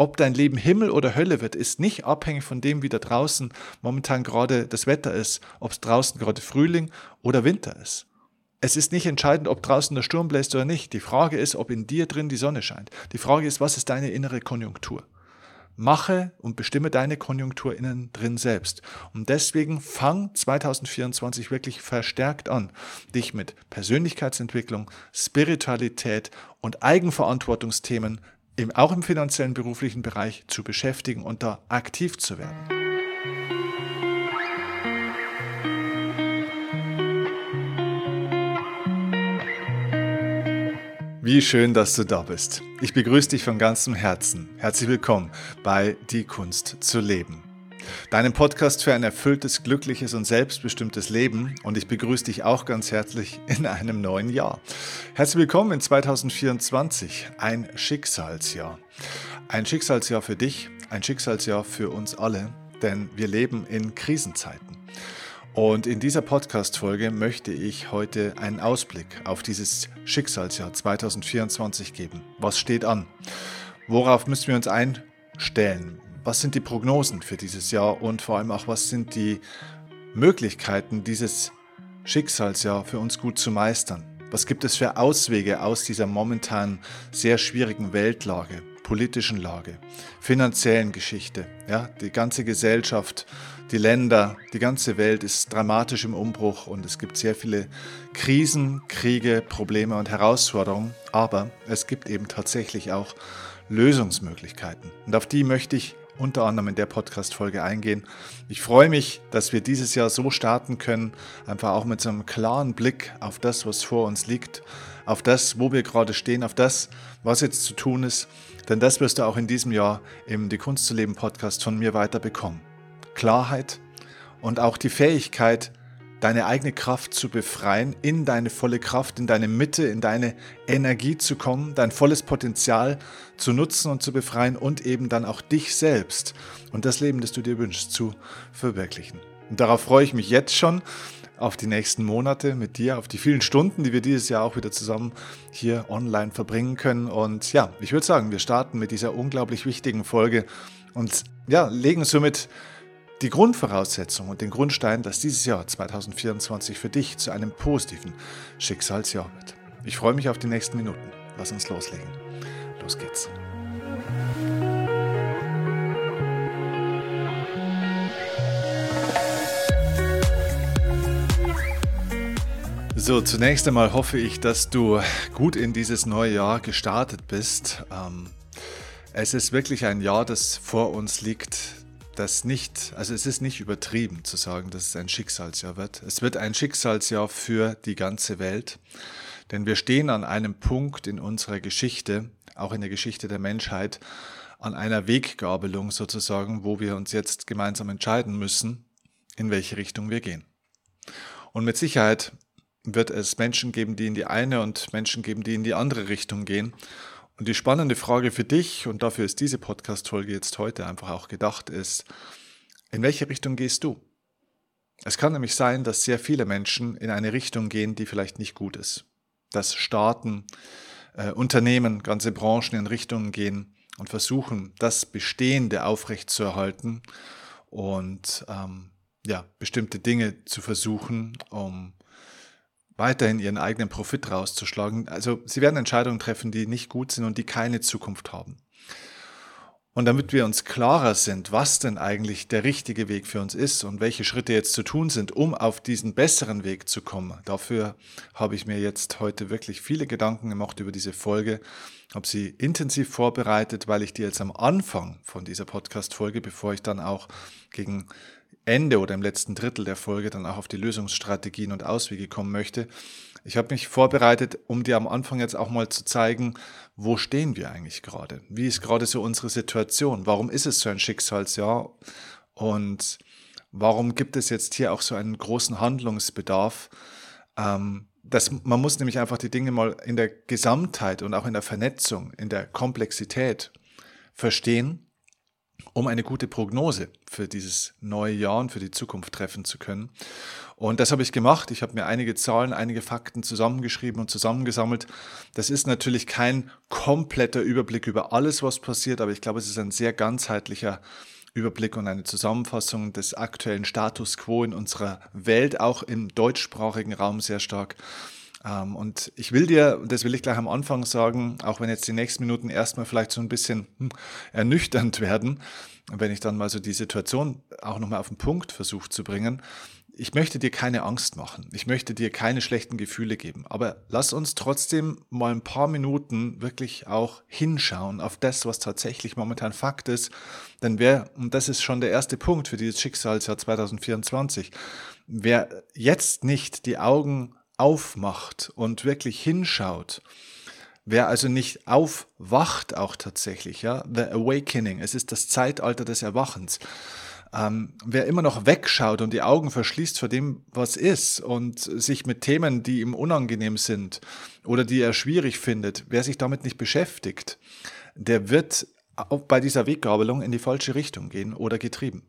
Ob dein Leben Himmel oder Hölle wird, ist nicht abhängig von dem, wie da draußen momentan gerade das Wetter ist, ob es draußen gerade Frühling oder Winter ist. Es ist nicht entscheidend, ob draußen der Sturm bläst oder nicht. Die Frage ist, ob in dir drin die Sonne scheint. Die Frage ist, was ist deine innere Konjunktur? Mache und bestimme deine Konjunktur innen drin selbst. Und deswegen fang 2024 wirklich verstärkt an, dich mit Persönlichkeitsentwicklung, Spiritualität und Eigenverantwortungsthemen im, auch im finanziellen beruflichen Bereich zu beschäftigen und da aktiv zu werden. Wie schön, dass du da bist. Ich begrüße dich von ganzem Herzen. Herzlich willkommen bei Die Kunst zu leben. Deinem Podcast für ein erfülltes, glückliches und selbstbestimmtes Leben und ich begrüße dich auch ganz herzlich in einem neuen Jahr. Herzlich willkommen in 2024, ein Schicksalsjahr. Ein Schicksalsjahr für dich, ein Schicksalsjahr für uns alle, denn wir leben in Krisenzeiten. Und in dieser Podcast-Folge möchte ich heute einen Ausblick auf dieses Schicksalsjahr 2024 geben. Was steht an? Worauf müssen wir uns einstellen? Was sind die Prognosen für dieses Jahr und vor allem auch, was sind die Möglichkeiten, dieses Schicksalsjahr für uns gut zu meistern? Was gibt es für Auswege aus dieser momentan sehr schwierigen Weltlage, politischen Lage, finanziellen Geschichte? Ja, die ganze Gesellschaft die Länder, die ganze Welt ist dramatisch im Umbruch und es gibt sehr viele Krisen, Kriege, Probleme und Herausforderungen, aber es gibt eben tatsächlich auch Lösungsmöglichkeiten. Und auf die möchte ich unter anderem in der Podcast-Folge eingehen. Ich freue mich, dass wir dieses Jahr so starten können, einfach auch mit so einem klaren Blick auf das, was vor uns liegt, auf das, wo wir gerade stehen, auf das, was jetzt zu tun ist. Denn das wirst du auch in diesem Jahr im Die Kunst zu leben Podcast von mir weiter bekommen. Klarheit und auch die Fähigkeit, deine eigene Kraft zu befreien, in deine volle Kraft, in deine Mitte, in deine Energie zu kommen, dein volles Potenzial zu nutzen und zu befreien und eben dann auch dich selbst und das Leben, das du dir wünschst, zu verwirklichen. Und darauf freue ich mich jetzt schon auf die nächsten Monate mit dir, auf die vielen Stunden, die wir dieses Jahr auch wieder zusammen hier online verbringen können. Und ja, ich würde sagen, wir starten mit dieser unglaublich wichtigen Folge und ja, legen somit die Grundvoraussetzung und den Grundstein, dass dieses Jahr 2024 für dich zu einem positiven Schicksalsjahr wird. Ich freue mich auf die nächsten Minuten. Lass uns loslegen. Los geht's. So, zunächst einmal hoffe ich, dass du gut in dieses neue Jahr gestartet bist. Ähm, es ist wirklich ein Jahr, das vor uns liegt, das nicht, also es ist nicht übertrieben zu sagen, dass es ein Schicksalsjahr wird. Es wird ein Schicksalsjahr für die ganze Welt, denn wir stehen an einem Punkt in unserer Geschichte, auch in der Geschichte der Menschheit, an einer Weggabelung sozusagen, wo wir uns jetzt gemeinsam entscheiden müssen, in welche Richtung wir gehen. Und mit Sicherheit wird es Menschen geben, die in die eine und Menschen geben, die in die andere Richtung gehen. Und die spannende Frage für dich, und dafür ist diese Podcast-Folge jetzt heute einfach auch gedacht, ist, in welche Richtung gehst du? Es kann nämlich sein, dass sehr viele Menschen in eine Richtung gehen, die vielleicht nicht gut ist. Dass Staaten, äh, Unternehmen, ganze Branchen in Richtungen gehen und versuchen, das Bestehende aufrechtzuerhalten und ähm, ja, bestimmte Dinge zu versuchen, um weiterhin ihren eigenen Profit rauszuschlagen. Also sie werden Entscheidungen treffen, die nicht gut sind und die keine Zukunft haben. Und damit wir uns klarer sind, was denn eigentlich der richtige Weg für uns ist und welche Schritte jetzt zu tun sind, um auf diesen besseren Weg zu kommen, dafür habe ich mir jetzt heute wirklich viele Gedanken gemacht über diese Folge, habe sie intensiv vorbereitet, weil ich dir jetzt am Anfang von dieser Podcast-Folge, bevor ich dann auch gegen Ende oder im letzten Drittel der Folge dann auch auf die Lösungsstrategien und Auswege kommen möchte. Ich habe mich vorbereitet, um dir am Anfang jetzt auch mal zu zeigen, wo stehen wir eigentlich gerade? Wie ist gerade so unsere Situation? Warum ist es so ein Schicksalsjahr? Und warum gibt es jetzt hier auch so einen großen Handlungsbedarf? Ähm, das, man muss nämlich einfach die Dinge mal in der Gesamtheit und auch in der Vernetzung, in der Komplexität verstehen um eine gute Prognose für dieses neue Jahr und für die Zukunft treffen zu können. Und das habe ich gemacht. Ich habe mir einige Zahlen, einige Fakten zusammengeschrieben und zusammengesammelt. Das ist natürlich kein kompletter Überblick über alles, was passiert, aber ich glaube, es ist ein sehr ganzheitlicher Überblick und eine Zusammenfassung des aktuellen Status quo in unserer Welt, auch im deutschsprachigen Raum sehr stark. Ähm, und ich will dir, das will ich gleich am Anfang sagen, auch wenn jetzt die nächsten Minuten erstmal vielleicht so ein bisschen hm, ernüchternd werden, wenn ich dann mal so die Situation auch nochmal auf den Punkt versuche zu bringen, ich möchte dir keine Angst machen. Ich möchte dir keine schlechten Gefühle geben. Aber lass uns trotzdem mal ein paar Minuten wirklich auch hinschauen auf das, was tatsächlich momentan Fakt ist. Denn wer, und das ist schon der erste Punkt für dieses Schicksalsjahr 2024, wer jetzt nicht die Augen aufmacht und wirklich hinschaut, wer also nicht aufwacht auch tatsächlich, ja, the awakening, es ist das Zeitalter des Erwachens. Ähm, wer immer noch wegschaut und die Augen verschließt vor dem, was ist und sich mit Themen, die ihm unangenehm sind oder die er schwierig findet, wer sich damit nicht beschäftigt, der wird bei dieser Weggabelung in die falsche Richtung gehen oder getrieben.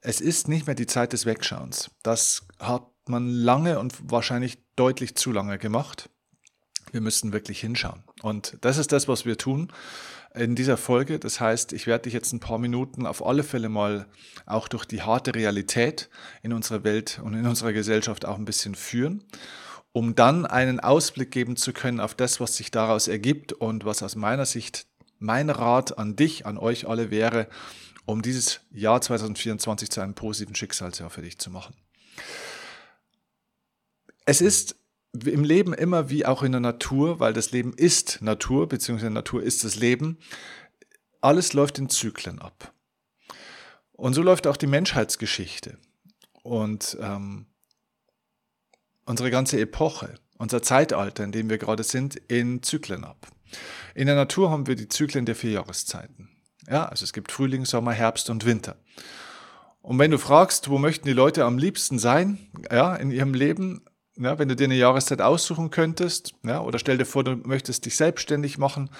Es ist nicht mehr die Zeit des Wegschauens. Das hat man lange und wahrscheinlich deutlich zu lange gemacht. Wir müssen wirklich hinschauen. Und das ist das, was wir tun in dieser Folge. Das heißt, ich werde dich jetzt ein paar Minuten auf alle Fälle mal auch durch die harte Realität in unserer Welt und in unserer Gesellschaft auch ein bisschen führen, um dann einen Ausblick geben zu können auf das, was sich daraus ergibt und was aus meiner Sicht mein Rat an dich, an euch alle wäre, um dieses Jahr 2024 zu einem positiven Schicksalsjahr für dich zu machen. Es ist im Leben immer wie auch in der Natur, weil das Leben ist Natur, beziehungsweise Natur ist das Leben. Alles läuft in Zyklen ab. Und so läuft auch die Menschheitsgeschichte und ähm, unsere ganze Epoche, unser Zeitalter, in dem wir gerade sind, in Zyklen ab. In der Natur haben wir die Zyklen der vier Jahreszeiten. Ja, also es gibt Frühling, Sommer, Herbst und Winter. Und wenn du fragst, wo möchten die Leute am liebsten sein, ja, in ihrem Leben, ja, wenn du dir eine Jahreszeit aussuchen könntest, ja, oder stell dir vor, du möchtest dich selbstständig machen,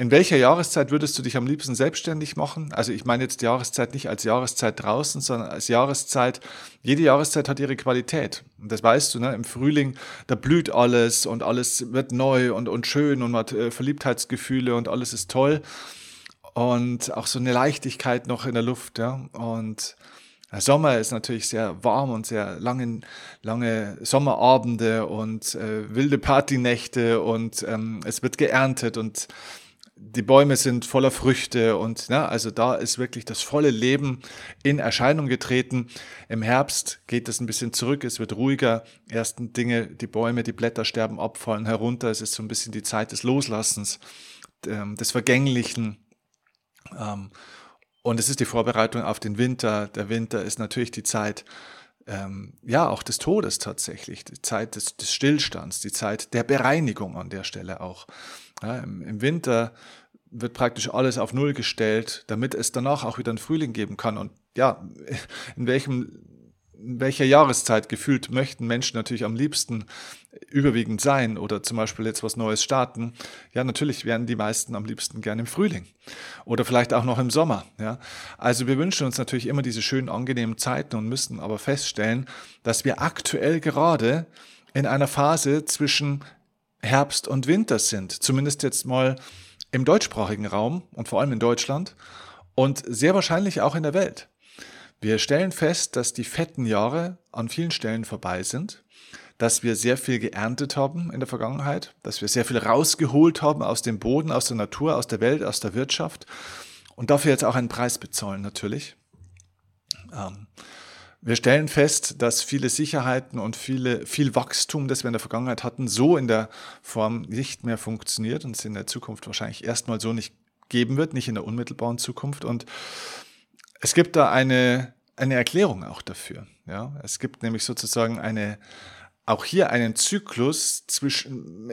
in welcher Jahreszeit würdest du dich am liebsten selbstständig machen? Also ich meine jetzt die Jahreszeit nicht als Jahreszeit draußen, sondern als Jahreszeit. Jede Jahreszeit hat ihre Qualität. Und das weißt du, ne? im Frühling, da blüht alles und alles wird neu und, und schön und man hat äh, Verliebtheitsgefühle und alles ist toll. Und auch so eine Leichtigkeit noch in der Luft. Ja? Und der Sommer ist natürlich sehr warm und sehr lange, lange Sommerabende und äh, wilde Partynächte und ähm, es wird geerntet und die Bäume sind voller Früchte und ja, also da ist wirklich das volle Leben in Erscheinung getreten. Im Herbst geht es ein bisschen zurück, es wird ruhiger. Ersten Dinge, die Bäume, die Blätter sterben ab, fallen herunter. Es ist so ein bisschen die Zeit des Loslassens, ähm, des Vergänglichen. Und es ist die Vorbereitung auf den Winter. Der Winter ist natürlich die Zeit, ähm, ja, auch des Todes tatsächlich, die Zeit des, des, Stillstands, die Zeit der Bereinigung an der Stelle auch. Ja, im, Im Winter wird praktisch alles auf Null gestellt, damit es danach auch wieder einen Frühling geben kann. Und ja, in welchem in welcher Jahreszeit gefühlt möchten Menschen natürlich am liebsten überwiegend sein oder zum Beispiel jetzt was Neues starten? Ja, natürlich wären die meisten am liebsten gerne im Frühling oder vielleicht auch noch im Sommer. Ja, also wir wünschen uns natürlich immer diese schönen, angenehmen Zeiten und müssen aber feststellen, dass wir aktuell gerade in einer Phase zwischen Herbst und Winter sind. Zumindest jetzt mal im deutschsprachigen Raum und vor allem in Deutschland und sehr wahrscheinlich auch in der Welt. Wir stellen fest, dass die fetten Jahre an vielen Stellen vorbei sind, dass wir sehr viel geerntet haben in der Vergangenheit, dass wir sehr viel rausgeholt haben aus dem Boden, aus der Natur, aus der Welt, aus der Wirtschaft und dafür jetzt auch einen Preis bezahlen natürlich. Ähm, wir stellen fest, dass viele Sicherheiten und viele, viel Wachstum, das wir in der Vergangenheit hatten, so in der Form nicht mehr funktioniert und es in der Zukunft wahrscheinlich erstmal so nicht geben wird, nicht in der unmittelbaren Zukunft. Und es gibt da eine, eine Erklärung auch dafür. Ja? Es gibt nämlich sozusagen eine, auch hier einen Zyklus zwischen,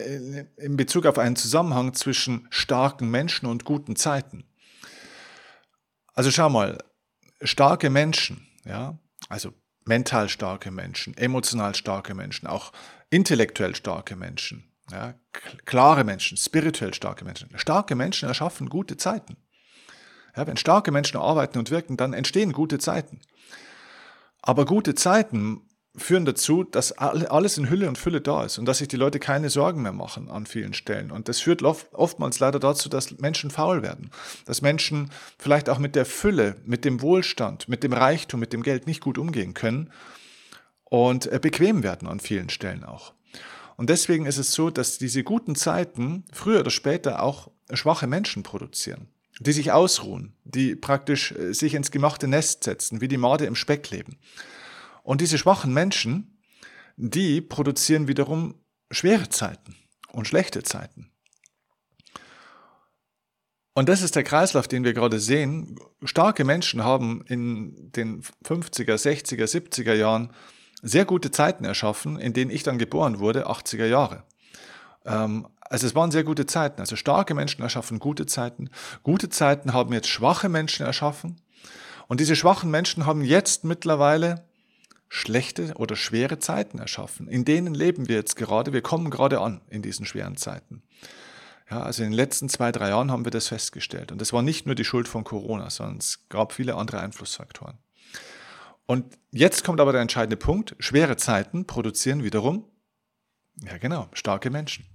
in Bezug auf einen Zusammenhang zwischen starken Menschen und guten Zeiten. Also schau mal, starke Menschen, ja, also mental starke Menschen, emotional starke Menschen, auch intellektuell starke Menschen, ja, klare Menschen, spirituell starke Menschen. Starke Menschen erschaffen gute Zeiten. Ja, wenn starke Menschen arbeiten und wirken, dann entstehen gute Zeiten. Aber gute Zeiten führen dazu, dass alles in Hülle und Fülle da ist und dass sich die Leute keine Sorgen mehr machen an vielen Stellen. Und das führt oftmals leider dazu, dass Menschen faul werden, dass Menschen vielleicht auch mit der Fülle, mit dem Wohlstand, mit dem Reichtum, mit dem Geld nicht gut umgehen können und äh, bequem werden an vielen Stellen auch. Und deswegen ist es so, dass diese guten Zeiten früher oder später auch schwache Menschen produzieren, die sich ausruhen, die praktisch äh, sich ins gemachte Nest setzen, wie die Morde im Speck leben. Und diese schwachen Menschen, die produzieren wiederum schwere Zeiten und schlechte Zeiten. Und das ist der Kreislauf, den wir gerade sehen. Starke Menschen haben in den 50er, 60er, 70er Jahren sehr gute Zeiten erschaffen, in denen ich dann geboren wurde, 80er Jahre. Ähm, also es waren sehr gute Zeiten. Also starke Menschen erschaffen gute Zeiten. Gute Zeiten haben jetzt schwache Menschen erschaffen. Und diese schwachen Menschen haben jetzt mittlerweile schlechte oder schwere Zeiten erschaffen. In denen leben wir jetzt gerade. Wir kommen gerade an in diesen schweren Zeiten. Ja, also in den letzten zwei, drei Jahren haben wir das festgestellt. Und das war nicht nur die Schuld von Corona, sondern es gab viele andere Einflussfaktoren. Und jetzt kommt aber der entscheidende Punkt. Schwere Zeiten produzieren wiederum, ja genau, starke Menschen.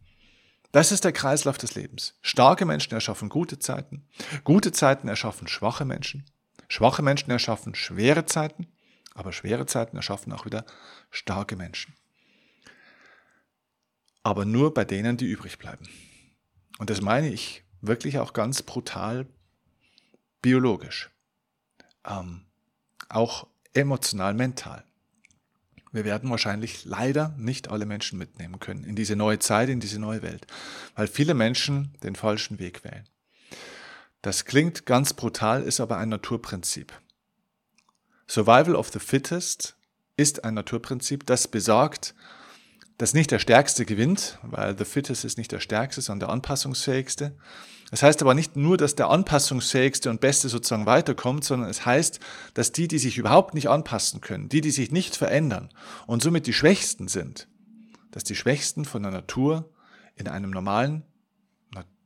Das ist der Kreislauf des Lebens. Starke Menschen erschaffen gute Zeiten. Gute Zeiten erschaffen schwache Menschen. Schwache Menschen erschaffen schwere Zeiten. Aber schwere Zeiten erschaffen auch wieder starke Menschen. Aber nur bei denen, die übrig bleiben. Und das meine ich wirklich auch ganz brutal biologisch. Ähm, auch emotional, mental. Wir werden wahrscheinlich leider nicht alle Menschen mitnehmen können in diese neue Zeit, in diese neue Welt, weil viele Menschen den falschen Weg wählen. Das klingt ganz brutal, ist aber ein Naturprinzip. Survival of the Fittest ist ein Naturprinzip, das besagt, dass nicht der Stärkste gewinnt, weil the Fittest ist nicht der Stärkste, sondern der Anpassungsfähigste. Das heißt aber nicht nur, dass der Anpassungsfähigste und Beste sozusagen weiterkommt, sondern es heißt, dass die, die sich überhaupt nicht anpassen können, die, die sich nicht verändern und somit die Schwächsten sind, dass die Schwächsten von der Natur in einem normalen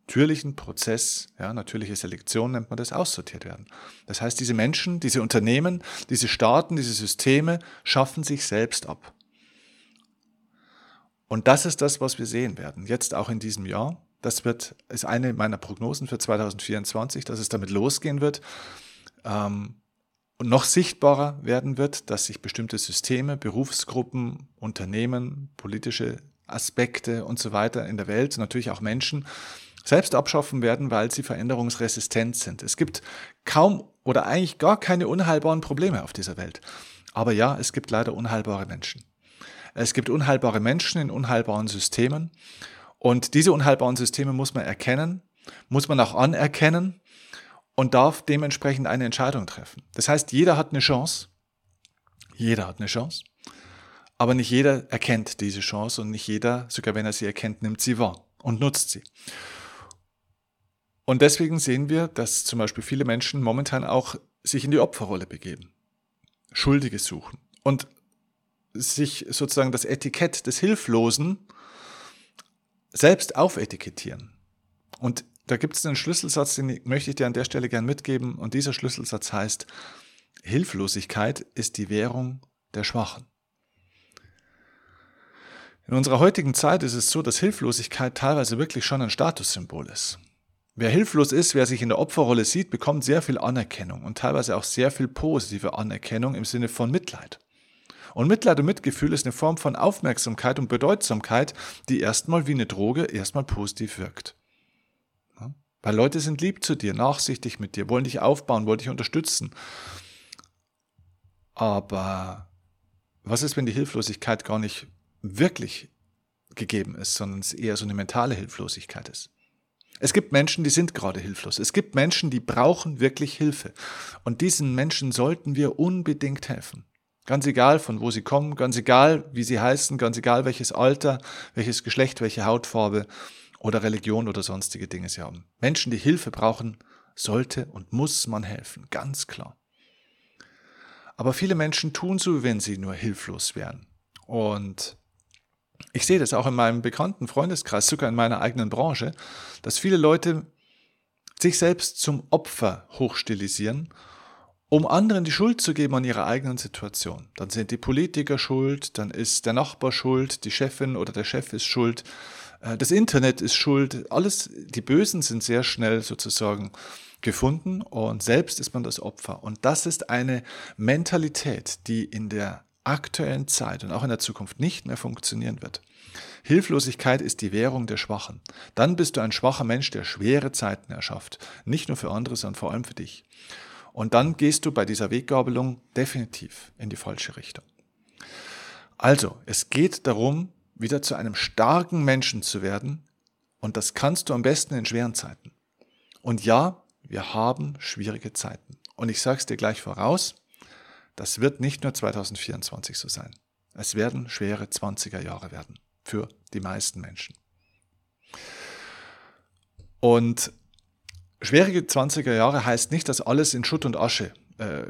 natürlichen Prozess, ja, natürliche Selektion nennt man das, aussortiert werden. Das heißt, diese Menschen, diese Unternehmen, diese Staaten, diese Systeme schaffen sich selbst ab. Und das ist das, was wir sehen werden, jetzt auch in diesem Jahr. Das wird, ist eine meiner Prognosen für 2024, dass es damit losgehen wird ähm, und noch sichtbarer werden wird, dass sich bestimmte Systeme, Berufsgruppen, Unternehmen, politische Aspekte und so weiter in der Welt, natürlich auch Menschen, selbst abschaffen werden, weil sie veränderungsresistent sind. Es gibt kaum oder eigentlich gar keine unheilbaren Probleme auf dieser Welt. Aber ja, es gibt leider unheilbare Menschen. Es gibt unheilbare Menschen in unheilbaren Systemen. Und diese unheilbaren Systeme muss man erkennen, muss man auch anerkennen und darf dementsprechend eine Entscheidung treffen. Das heißt, jeder hat eine Chance. Jeder hat eine Chance. Aber nicht jeder erkennt diese Chance und nicht jeder, sogar wenn er sie erkennt, nimmt sie wahr und nutzt sie. Und deswegen sehen wir, dass zum Beispiel viele Menschen momentan auch sich in die Opferrolle begeben, Schuldige suchen und sich sozusagen das Etikett des Hilflosen selbst aufetikettieren. Und da gibt es einen Schlüsselsatz, den möchte ich dir an der Stelle gern mitgeben. Und dieser Schlüsselsatz heißt, Hilflosigkeit ist die Währung der Schwachen. In unserer heutigen Zeit ist es so, dass Hilflosigkeit teilweise wirklich schon ein Statussymbol ist. Wer hilflos ist, wer sich in der Opferrolle sieht, bekommt sehr viel Anerkennung und teilweise auch sehr viel positive Anerkennung im Sinne von Mitleid. Und Mitleid und Mitgefühl ist eine Form von Aufmerksamkeit und Bedeutsamkeit, die erstmal wie eine Droge erstmal positiv wirkt. Weil Leute sind lieb zu dir, nachsichtig mit dir, wollen dich aufbauen, wollen dich unterstützen. Aber was ist, wenn die Hilflosigkeit gar nicht wirklich gegeben ist, sondern es eher so eine mentale Hilflosigkeit ist? Es gibt Menschen, die sind gerade hilflos. Es gibt Menschen, die brauchen wirklich Hilfe. Und diesen Menschen sollten wir unbedingt helfen. Ganz egal, von wo sie kommen, ganz egal, wie sie heißen, ganz egal, welches Alter, welches Geschlecht, welche Hautfarbe oder Religion oder sonstige Dinge sie haben. Menschen, die Hilfe brauchen, sollte und muss man helfen, ganz klar. Aber viele Menschen tun so, wenn sie nur hilflos wären. Und ich sehe das auch in meinem bekannten Freundeskreis, sogar in meiner eigenen Branche, dass viele Leute sich selbst zum Opfer hochstilisieren, um anderen die Schuld zu geben an ihrer eigenen Situation. Dann sind die Politiker schuld, dann ist der Nachbar schuld, die Chefin oder der Chef ist schuld, äh, das Internet ist schuld, alles, die Bösen sind sehr schnell sozusagen gefunden und selbst ist man das Opfer. Und das ist eine Mentalität, die in der aktuellen Zeit und auch in der Zukunft nicht mehr funktionieren wird. Hilflosigkeit ist die Währung der Schwachen. Dann bist du ein schwacher Mensch, der schwere Zeiten erschafft. Nicht nur für andere, sondern vor allem für dich. Und dann gehst du bei dieser Weggabelung definitiv in die falsche Richtung. Also, es geht darum, wieder zu einem starken Menschen zu werden. Und das kannst du am besten in schweren Zeiten. Und ja, wir haben schwierige Zeiten. Und ich sage es dir gleich voraus, das wird nicht nur 2024 so sein. Es werden schwere 20er Jahre werden für die meisten Menschen. Und schwierige 20er Jahre heißt nicht, dass alles in Schutt und Asche äh,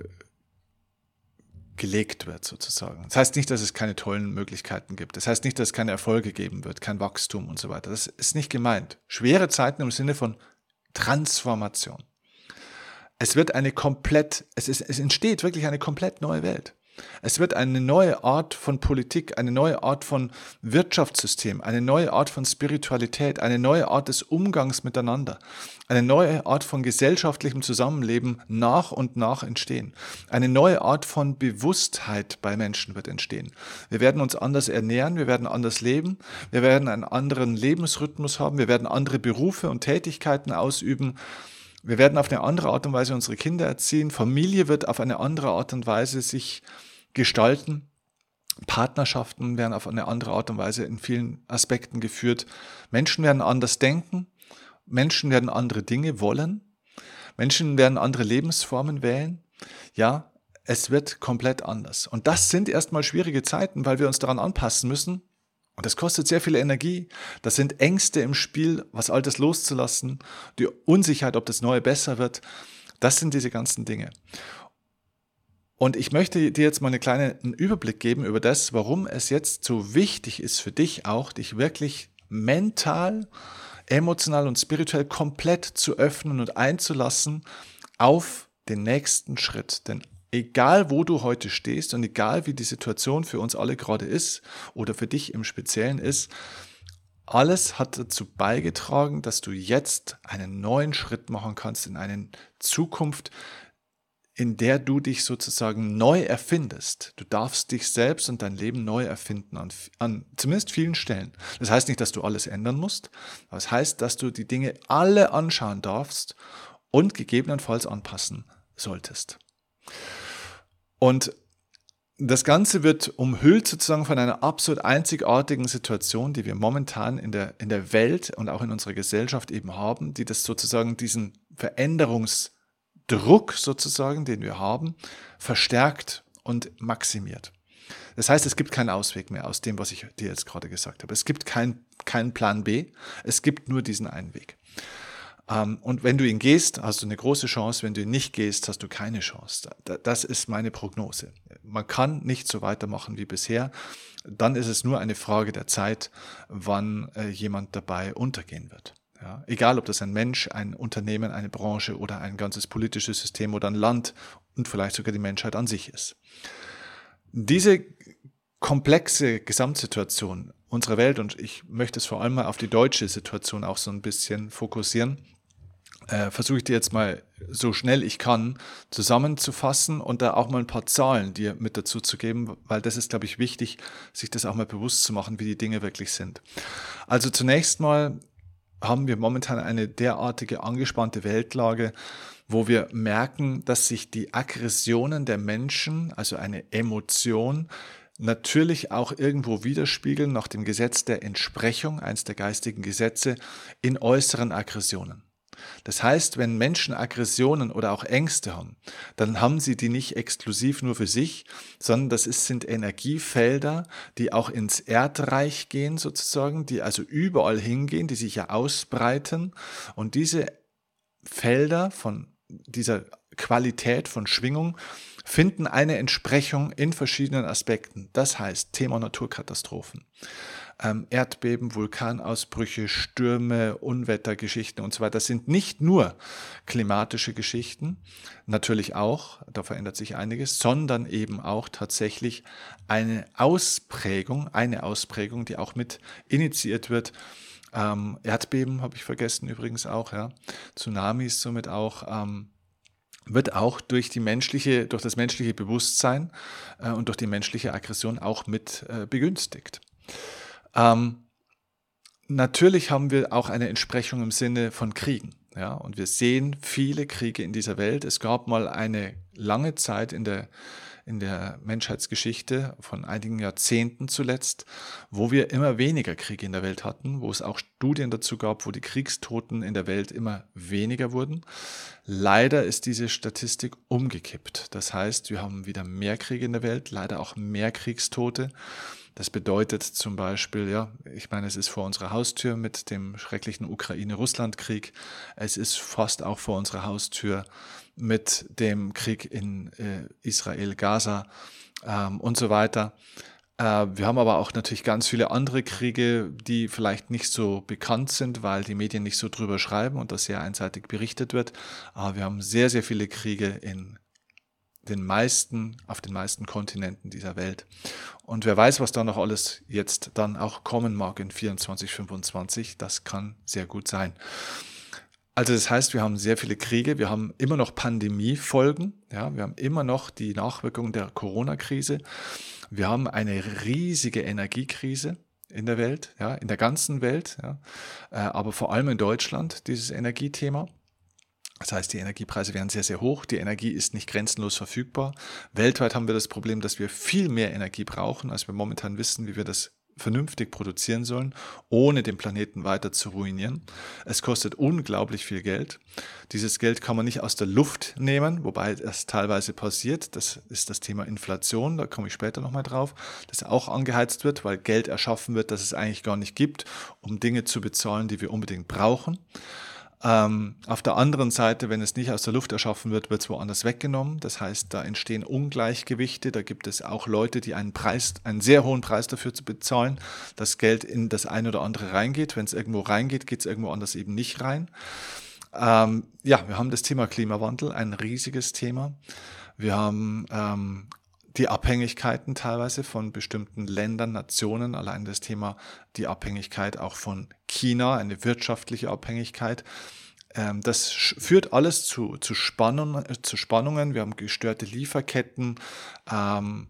gelegt wird, sozusagen. Das heißt nicht, dass es keine tollen Möglichkeiten gibt. Das heißt nicht, dass es keine Erfolge geben wird, kein Wachstum und so weiter. Das ist nicht gemeint. Schwere Zeiten im Sinne von Transformation. Es wird eine komplett, es, ist, es entsteht wirklich eine komplett neue Welt. Es wird eine neue Art von Politik, eine neue Art von Wirtschaftssystem, eine neue Art von Spiritualität, eine neue Art des Umgangs miteinander, eine neue Art von gesellschaftlichem Zusammenleben nach und nach entstehen. Eine neue Art von Bewusstheit bei Menschen wird entstehen. Wir werden uns anders ernähren, wir werden anders leben, wir werden einen anderen Lebensrhythmus haben, wir werden andere Berufe und Tätigkeiten ausüben. Wir werden auf eine andere Art und Weise unsere Kinder erziehen. Familie wird auf eine andere Art und Weise sich gestalten. Partnerschaften werden auf eine andere Art und Weise in vielen Aspekten geführt. Menschen werden anders denken. Menschen werden andere Dinge wollen. Menschen werden andere Lebensformen wählen. Ja, es wird komplett anders. Und das sind erstmal schwierige Zeiten, weil wir uns daran anpassen müssen, und das kostet sehr viel Energie. Das sind Ängste im Spiel, was Altes loszulassen, die Unsicherheit, ob das Neue besser wird. Das sind diese ganzen Dinge. Und ich möchte dir jetzt mal einen kleinen Überblick geben über das, warum es jetzt so wichtig ist für dich auch, dich wirklich mental, emotional und spirituell komplett zu öffnen und einzulassen auf den nächsten Schritt. Denn egal wo du heute stehst und egal wie die Situation für uns alle gerade ist oder für dich im Speziellen ist, alles hat dazu beigetragen, dass du jetzt einen neuen Schritt machen kannst in eine Zukunft, in der du dich sozusagen neu erfindest. Du darfst dich selbst und dein Leben neu erfinden an, an zumindest vielen Stellen. Das heißt nicht, dass du alles ändern musst, aber es heißt, dass du die Dinge alle anschauen darfst und gegebenenfalls anpassen solltest. Und das Ganze wird umhüllt sozusagen von einer absolut einzigartigen Situation, die wir momentan in der, in der Welt und auch in unserer Gesellschaft eben haben, die das sozusagen diesen Veränderungsdruck sozusagen, den wir haben, verstärkt und maximiert. Das heißt, es gibt keinen Ausweg mehr aus dem, was ich dir jetzt gerade gesagt habe. Es gibt keinen kein Plan B, es gibt nur diesen einen Weg. Ähm, und wenn du ihn gehst, hast du eine große Chance. Wenn du ihn nicht gehst, hast du keine Chance. Das ist meine Prognose. Man kann nicht so weitermachen wie bisher. Dann ist es nur eine Frage der Zeit, wann äh, jemand dabei untergehen wird. Ja, egal, ob das ein Mensch, ein Unternehmen, eine Branche oder ein ganzes politisches System oder ein Land und vielleicht sogar die Menschheit an sich ist. Diese komplexe Gesamtsituation unserer Welt, und ich möchte es vor allem mal auf die deutsche Situation auch so ein bisschen fokussieren, äh, versuche ich dir jetzt mal so schnell ich kann zusammenzufassen und da auch mal ein paar Zahlen dir mit dazu zu geben, weil das ist, glaube ich, wichtig, sich das auch mal bewusst zu machen, wie die Dinge wirklich sind. Also zunächst mal haben wir momentan eine derartige angespannte Weltlage, wo wir merken, dass sich die Aggressionen der Menschen, also eine Emotion, natürlich auch irgendwo widerspiegeln nach dem Gesetz der Entsprechung, eins der geistigen Gesetze, in äußeren Aggressionen. Das heißt, wenn Menschen Aggressionen oder auch Ängste haben, dann haben sie die nicht exklusiv nur für sich, sondern das ist, sind Energiefelder, die auch ins Erdreich gehen sozusagen, die also überall hingehen, die sich ja ausbreiten. Und diese Felder von dieser Qualität, von Schwingung, finden eine Entsprechung in verschiedenen Aspekten. Das heißt Thema Naturkatastrophen ähm, Erdbeben, Vulkanausbrüche, Stürme, Unwettergeschichten und so weiter. Das sind nicht nur klimatische Geschichten, natürlich auch, da verändert sich einiges, sondern eben auch tatsächlich eine Ausprägung, eine Ausprägung, die auch mit initiiert wird. Ähm, Erdbeben habe ich vergessen übrigens auch, ja. Tsunamis somit auch. Ähm, wird auch durch die menschliche, durch das menschliche Bewusstsein äh, und durch die menschliche Aggression auch mit äh, begünstigt. Ähm, natürlich haben wir auch eine Entsprechung im Sinne von Kriegen. Ja, und wir sehen viele Kriege in dieser Welt. Es gab mal eine lange Zeit in der, in der Menschheitsgeschichte von einigen Jahrzehnten zuletzt, wo wir immer weniger Kriege in der Welt hatten, wo es auch Studien dazu gab, wo die Kriegstoten in der Welt immer weniger wurden. Leider ist diese Statistik umgekippt. Das heißt, wir haben wieder mehr Kriege in der Welt, leider auch mehr Kriegstote. Das bedeutet zum Beispiel, ja, ich meine, es ist vor unserer Haustür mit dem schrecklichen Ukraine-Russland-Krieg. Es ist fast auch vor unserer Haustür mit dem Krieg in äh, Israel, Gaza ähm, und so weiter. Äh, wir haben aber auch natürlich ganz viele andere Kriege, die vielleicht nicht so bekannt sind, weil die Medien nicht so drüber schreiben und das sehr einseitig berichtet wird. Aber wir haben sehr, sehr viele Kriege in den meisten, auf den meisten Kontinenten dieser Welt. Und wer weiß, was da noch alles jetzt dann auch kommen mag in 24, 25, das kann sehr gut sein. Also das heißt, wir haben sehr viele Kriege, wir haben immer noch Pandemiefolgen, ja, wir haben immer noch die Nachwirkungen der Corona-Krise, wir haben eine riesige Energiekrise in der Welt, ja, in der ganzen Welt, ja, äh, aber vor allem in Deutschland dieses Energiethema. Das heißt, die Energiepreise werden sehr, sehr hoch. Die Energie ist nicht grenzenlos verfügbar. Weltweit haben wir das Problem, dass wir viel mehr Energie brauchen, als wir momentan wissen, wie wir das vernünftig produzieren sollen, ohne den Planeten weiter zu ruinieren. Es kostet unglaublich viel Geld. Dieses Geld kann man nicht aus der Luft nehmen, wobei das teilweise passiert. Das ist das Thema Inflation, da komme ich später nochmal drauf, dass auch angeheizt wird, weil Geld erschaffen wird, das es eigentlich gar nicht gibt, um Dinge zu bezahlen, die wir unbedingt brauchen. Ähm, auf der anderen Seite, wenn es nicht aus der Luft erschaffen wird, wird es woanders weggenommen. Das heißt, da entstehen Ungleichgewichte. Da gibt es auch Leute, die einen Preis, einen sehr hohen Preis dafür zu bezahlen, dass Geld in das eine oder andere reingeht. Wenn es irgendwo reingeht, geht es irgendwo anders eben nicht rein. Ähm, ja, wir haben das Thema Klimawandel, ein riesiges Thema. Wir haben ähm, die Abhängigkeiten teilweise von bestimmten Ländern, Nationen, allein das Thema die Abhängigkeit auch von China, eine wirtschaftliche Abhängigkeit. Ähm, das führt alles zu, zu, Spannung, zu Spannungen. Wir haben gestörte Lieferketten. Ähm,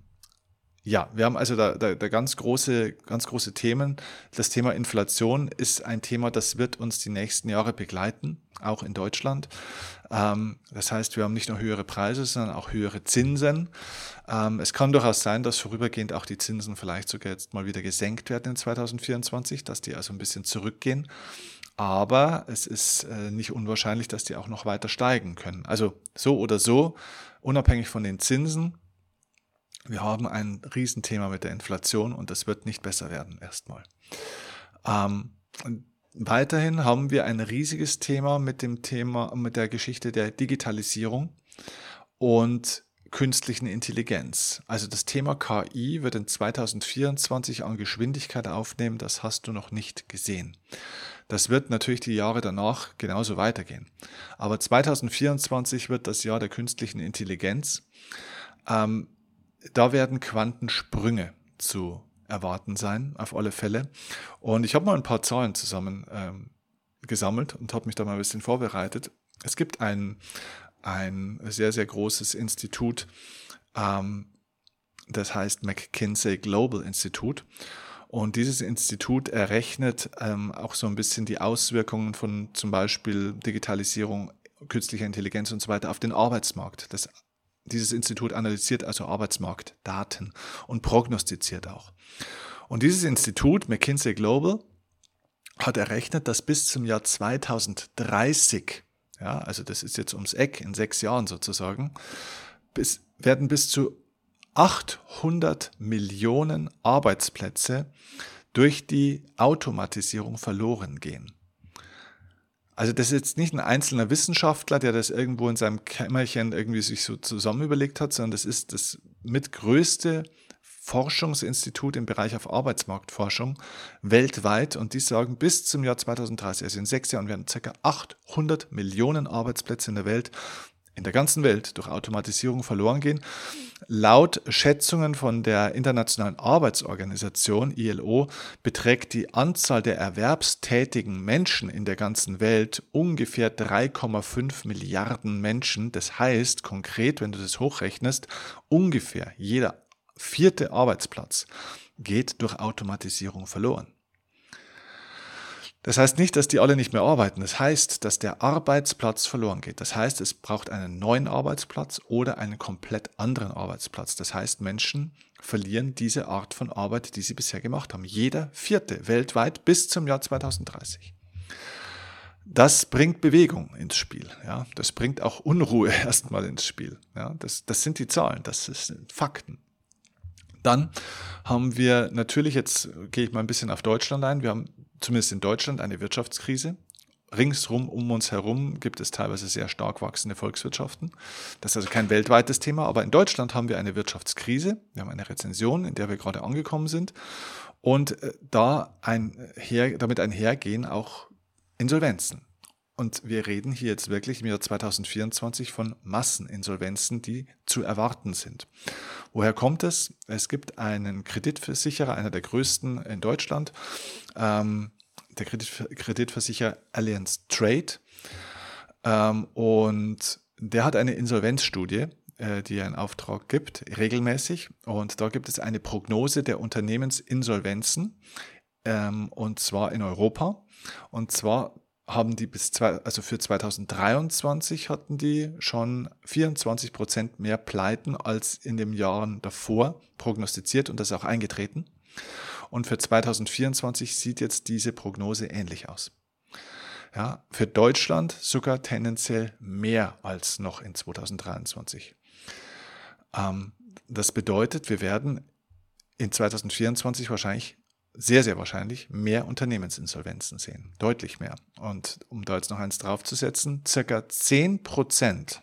ja, wir haben also da, da, da, ganz, große, ganz große Themen. Das Thema Inflation ist ein Thema, das wird uns die nächsten Jahre begleiten, auch in Deutschland. Ähm, das heißt, wir haben nicht nur höhere Preise, sondern auch höhere Zinsen. Ähm, es kann durchaus sein, dass vorübergehend auch die Zinsen vielleicht sogar jetzt mal wieder gesenkt werden in 2024, dass die also ein bisschen zurückgehen. Aber es ist äh, nicht unwahrscheinlich, dass die auch noch weiter steigen können. Also so oder so, unabhängig von den Zinsen, wir haben ein Riesenthema mit der Inflation und das wird nicht besser werden erstmal. Ähm, weiterhin haben wir ein riesiges Thema mit dem Thema, mit der Geschichte der Digitalisierung und künstlichen Intelligenz. Also das Thema KI wird in 2024 an Geschwindigkeit aufnehmen, das hast du noch nicht gesehen. Das wird natürlich die Jahre danach genauso weitergehen. Aber 2024 wird das Jahr der künstlichen Intelligenz. Ähm, da werden Quantensprünge zu erwarten sein, auf alle Fälle. Und ich habe mal ein paar Zahlen zusammen ähm, gesammelt und habe mich da mal ein bisschen vorbereitet. Es gibt ein, ein sehr, sehr großes Institut, ähm, das heißt McKinsey Global Institute. Und dieses Institut errechnet ähm, auch so ein bisschen die Auswirkungen von zum Beispiel Digitalisierung, künstlicher Intelligenz und so weiter auf den Arbeitsmarkt. Das dieses Institut analysiert also Arbeitsmarktdaten und prognostiziert auch. Und dieses Institut, McKinsey Global, hat errechnet, dass bis zum Jahr 2030, ja, also das ist jetzt ums Eck, in sechs Jahren sozusagen, bis, werden bis zu 800 Millionen Arbeitsplätze durch die Automatisierung verloren gehen. Also das ist jetzt nicht ein einzelner Wissenschaftler, der das irgendwo in seinem Kämmerchen irgendwie sich so zusammen überlegt hat, sondern das ist das mitgrößte Forschungsinstitut im Bereich auf Arbeitsmarktforschung weltweit und die sagen, bis zum Jahr 2030, also in sechs Jahren, werden ca. 800 Millionen Arbeitsplätze in der Welt in der ganzen Welt durch Automatisierung verloren gehen. Laut Schätzungen von der Internationalen Arbeitsorganisation ILO beträgt die Anzahl der erwerbstätigen Menschen in der ganzen Welt ungefähr 3,5 Milliarden Menschen. Das heißt konkret, wenn du das hochrechnest, ungefähr jeder vierte Arbeitsplatz geht durch Automatisierung verloren. Das heißt nicht, dass die alle nicht mehr arbeiten. Das heißt, dass der Arbeitsplatz verloren geht. Das heißt, es braucht einen neuen Arbeitsplatz oder einen komplett anderen Arbeitsplatz. Das heißt, Menschen verlieren diese Art von Arbeit, die sie bisher gemacht haben. Jeder vierte weltweit bis zum Jahr 2030. Das bringt Bewegung ins Spiel. Ja, das bringt auch Unruhe erstmal ins Spiel. Ja, das, das sind die Zahlen, das sind Fakten. Dann haben wir natürlich, jetzt gehe ich mal ein bisschen auf Deutschland ein, wir haben zumindest in Deutschland eine Wirtschaftskrise. Ringsrum um uns herum gibt es teilweise sehr stark wachsende Volkswirtschaften. Das ist also kein weltweites Thema, aber in Deutschland haben wir eine Wirtschaftskrise. Wir haben eine Rezension, in der wir gerade angekommen sind. Und äh, da einher, damit einhergehen auch Insolvenzen. Und wir reden hier jetzt wirklich im Jahr 2024 von Masseninsolvenzen, die zu erwarten sind. Woher kommt es? Es gibt einen Kreditversicherer, einer der größten in Deutschland, ähm, der Kreditversicherer Allianz Trade. Ähm, und der hat eine Insolvenzstudie, äh, die er in Auftrag gibt, regelmäßig. Und da gibt es eine Prognose der Unternehmensinsolvenzen, ähm, und zwar in Europa. Und zwar haben die bis zwei, also für 2023 hatten die schon 24 Prozent mehr Pleiten als in den Jahren davor prognostiziert und das auch eingetreten. Und für 2024 sieht jetzt diese Prognose ähnlich aus. Ja, für Deutschland sogar tendenziell mehr als noch in 2023. Ähm, das bedeutet, wir werden in 2024 wahrscheinlich sehr, sehr wahrscheinlich mehr Unternehmensinsolvenzen sehen. Deutlich mehr. Und um da jetzt noch eins draufzusetzen, circa 10 Prozent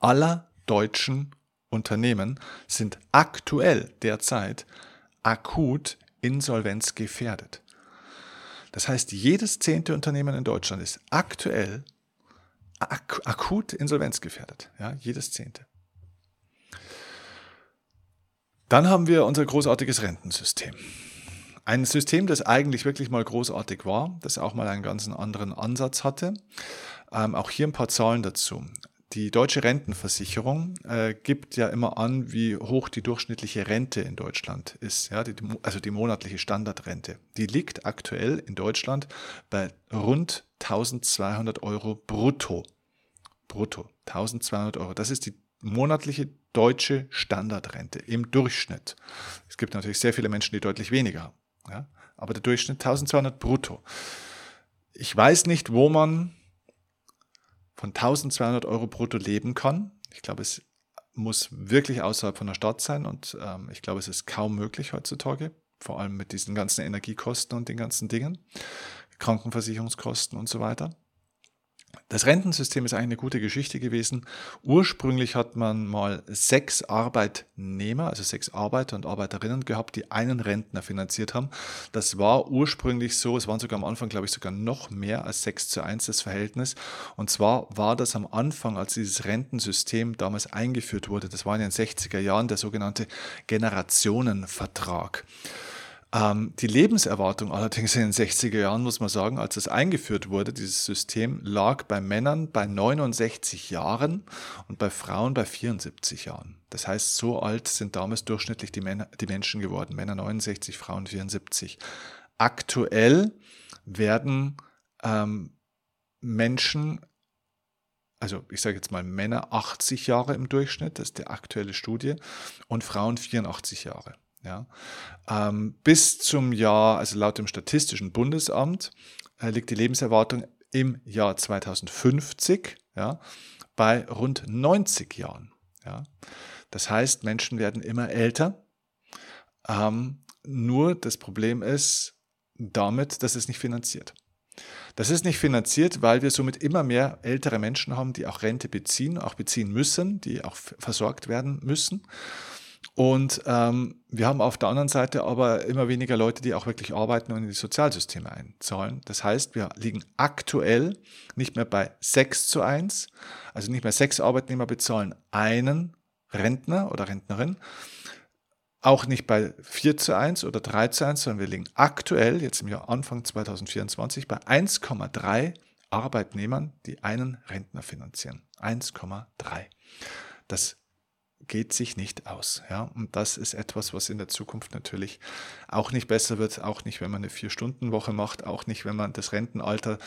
aller deutschen Unternehmen sind aktuell derzeit akut insolvenzgefährdet. Das heißt, jedes zehnte Unternehmen in Deutschland ist aktuell ak akut insolvenzgefährdet. Ja, jedes zehnte. Dann haben wir unser großartiges Rentensystem. Ein System, das eigentlich wirklich mal großartig war, das auch mal einen ganz anderen Ansatz hatte. Ähm, auch hier ein paar Zahlen dazu. Die deutsche Rentenversicherung äh, gibt ja immer an, wie hoch die durchschnittliche Rente in Deutschland ist, ja, die, also die monatliche Standardrente. Die liegt aktuell in Deutschland bei rund 1200 Euro brutto. Brutto, 1200 Euro. Das ist die monatliche deutsche Standardrente im Durchschnitt. Es gibt natürlich sehr viele Menschen, die deutlich weniger. Ja? Aber der Durchschnitt 1200 brutto. Ich weiß nicht, wo man von 1200 Euro brutto leben kann. Ich glaube, es muss wirklich außerhalb von der Stadt sein und ähm, ich glaube, es ist kaum möglich heutzutage, vor allem mit diesen ganzen Energiekosten und den ganzen Dingen, Krankenversicherungskosten und so weiter. Das Rentensystem ist eigentlich eine gute Geschichte gewesen. Ursprünglich hat man mal sechs Arbeitnehmer, also sechs Arbeiter und Arbeiterinnen gehabt, die einen Rentner finanziert haben. Das war ursprünglich so, es waren sogar am Anfang, glaube ich, sogar noch mehr als sechs zu eins das Verhältnis. Und zwar war das am Anfang, als dieses Rentensystem damals eingeführt wurde, das war in den 60er Jahren der sogenannte Generationenvertrag. Ähm, die Lebenserwartung allerdings in den 60er Jahren, muss man sagen, als es eingeführt wurde, dieses System, lag bei Männern bei 69 Jahren und bei Frauen bei 74 Jahren. Das heißt, so alt sind damals durchschnittlich die, Männer, die Menschen geworden. Männer 69, Frauen 74. Aktuell werden ähm, Menschen also ich sage jetzt mal Männer 80 Jahre im Durchschnitt, das ist die aktuelle Studie, und Frauen 84 Jahre. Ja. Ähm, bis zum Jahr, also laut dem Statistischen Bundesamt, äh, liegt die Lebenserwartung im Jahr 2050 ja, bei rund 90 Jahren. Ja. Das heißt, Menschen werden immer älter. Ähm, nur das Problem ist damit, dass es nicht finanziert. Das ist nicht finanziert, weil wir somit immer mehr ältere Menschen haben, die auch Rente beziehen, auch beziehen müssen, die auch versorgt werden müssen. Und ähm, wir haben auf der anderen Seite aber immer weniger Leute, die auch wirklich arbeiten und in die Sozialsysteme einzahlen. Das heißt, wir liegen aktuell nicht mehr bei 6 zu 1, also nicht mehr sechs Arbeitnehmer bezahlen einen Rentner oder Rentnerin, auch nicht bei 4 zu 1 oder 3 zu 1, sondern wir liegen aktuell, jetzt im Jahr Anfang 2024, bei 1,3 Arbeitnehmern, die einen Rentner finanzieren. 1,3. Das geht sich nicht aus. Ja? Und das ist etwas, was in der Zukunft natürlich auch nicht besser wird, auch nicht, wenn man eine Vier-Stunden-Woche macht, auch nicht, wenn man das Rentenalter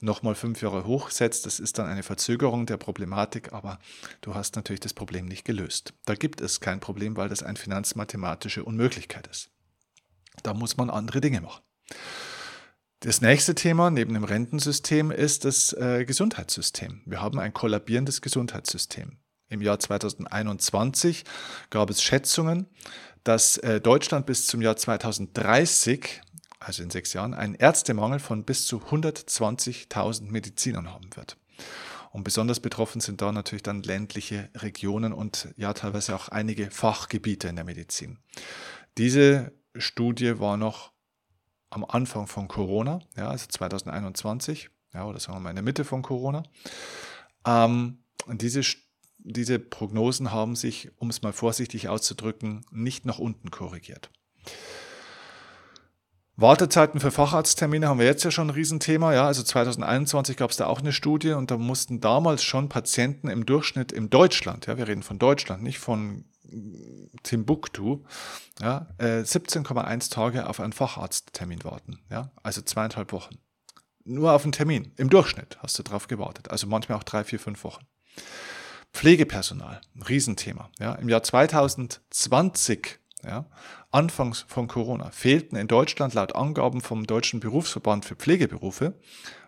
nochmal fünf Jahre hochsetzt. Das ist dann eine Verzögerung der Problematik, aber du hast natürlich das Problem nicht gelöst. Da gibt es kein Problem, weil das eine finanzmathematische Unmöglichkeit ist. Da muss man andere Dinge machen. Das nächste Thema neben dem Rentensystem ist das äh, Gesundheitssystem. Wir haben ein kollabierendes Gesundheitssystem. Im Jahr 2021 gab es Schätzungen, dass äh, Deutschland bis zum Jahr 2030, also in sechs Jahren, einen Ärztemangel von bis zu 120.000 Medizinern haben wird. Und besonders betroffen sind da natürlich dann ländliche Regionen und ja teilweise auch einige Fachgebiete in der Medizin. Diese Studie war noch am Anfang von Corona, ja, also 2021, ja, oder sagen wir mal in der Mitte von Corona. Ähm, diese Studie diese Prognosen haben sich, um es mal vorsichtig auszudrücken, nicht nach unten korrigiert. Wartezeiten für Facharzttermine haben wir jetzt ja schon ein Riesenthema. Ja, also 2021 gab es da auch eine Studie und da mussten damals schon Patienten im Durchschnitt in Deutschland, ja, wir reden von Deutschland, nicht von Timbuktu, ja, 17,1 äh, Tage auf einen Facharzttermin warten. Ja, also zweieinhalb Wochen. Nur auf einen Termin. Im Durchschnitt hast du drauf gewartet. Also manchmal auch drei, vier, fünf Wochen. Pflegepersonal, ein Riesenthema. Ja, Im Jahr 2020, ja, anfangs von Corona, fehlten in Deutschland laut Angaben vom Deutschen Berufsverband für Pflegeberufe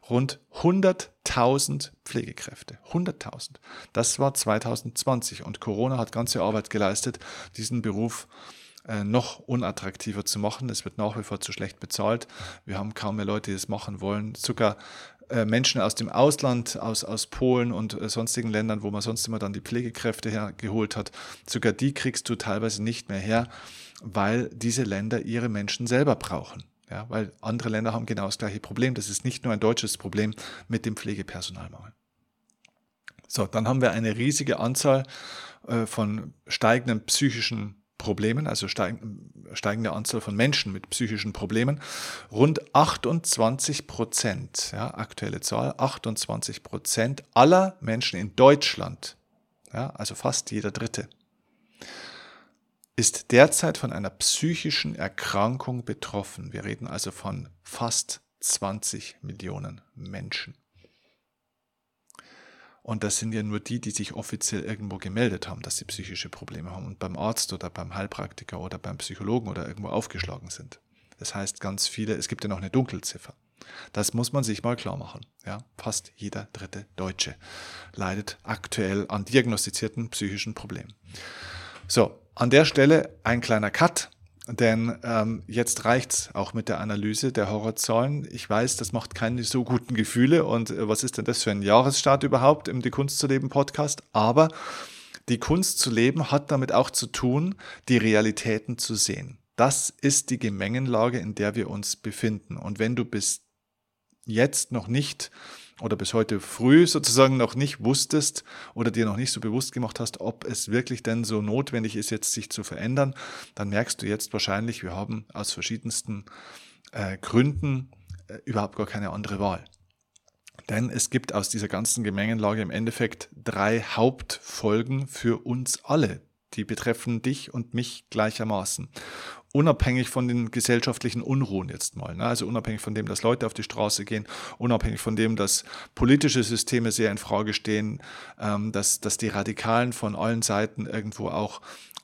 rund 100.000 Pflegekräfte. 100.000. Das war 2020 und Corona hat ganze Arbeit geleistet, diesen Beruf äh, noch unattraktiver zu machen. Es wird nach wie vor zu schlecht bezahlt. Wir haben kaum mehr Leute, die das machen wollen. Sogar Menschen aus dem Ausland, aus, aus Polen und äh, sonstigen Ländern, wo man sonst immer dann die Pflegekräfte hergeholt hat, sogar die kriegst du teilweise nicht mehr her, weil diese Länder ihre Menschen selber brauchen. Ja, weil andere Länder haben genau das gleiche Problem. Das ist nicht nur ein deutsches Problem mit dem Pflegepersonalmangel. So, dann haben wir eine riesige Anzahl äh, von steigenden psychischen Problemen, also steigende Anzahl von Menschen mit psychischen Problemen. Rund 28 Prozent, ja, aktuelle Zahl, 28 Prozent aller Menschen in Deutschland, ja, also fast jeder Dritte, ist derzeit von einer psychischen Erkrankung betroffen. Wir reden also von fast 20 Millionen Menschen. Und das sind ja nur die, die sich offiziell irgendwo gemeldet haben, dass sie psychische Probleme haben und beim Arzt oder beim Heilpraktiker oder beim Psychologen oder irgendwo aufgeschlagen sind. Das heißt, ganz viele, es gibt ja noch eine Dunkelziffer. Das muss man sich mal klar machen. Ja, fast jeder dritte Deutsche leidet aktuell an diagnostizierten psychischen Problemen. So, an der Stelle ein kleiner Cut. Denn ähm, jetzt reicht's auch mit der Analyse der Horrorzahlen. Ich weiß, das macht keine so guten Gefühle. Und äh, was ist denn das für ein Jahresstart überhaupt im Die Kunst zu leben Podcast? Aber die Kunst zu leben hat damit auch zu tun, die Realitäten zu sehen. Das ist die Gemengenlage, in der wir uns befinden. Und wenn du bis jetzt noch nicht oder bis heute früh sozusagen noch nicht wusstest oder dir noch nicht so bewusst gemacht hast, ob es wirklich denn so notwendig ist, jetzt sich zu verändern, dann merkst du jetzt wahrscheinlich, wir haben aus verschiedensten äh, Gründen äh, überhaupt gar keine andere Wahl. Denn es gibt aus dieser ganzen Gemengenlage im Endeffekt drei Hauptfolgen für uns alle. Die betreffen dich und mich gleichermaßen unabhängig von den gesellschaftlichen Unruhen jetzt mal. Ne? Also unabhängig von dem, dass Leute auf die Straße gehen, unabhängig von dem, dass politische Systeme sehr in Frage stehen, ähm, dass, dass die Radikalen von allen Seiten irgendwo auch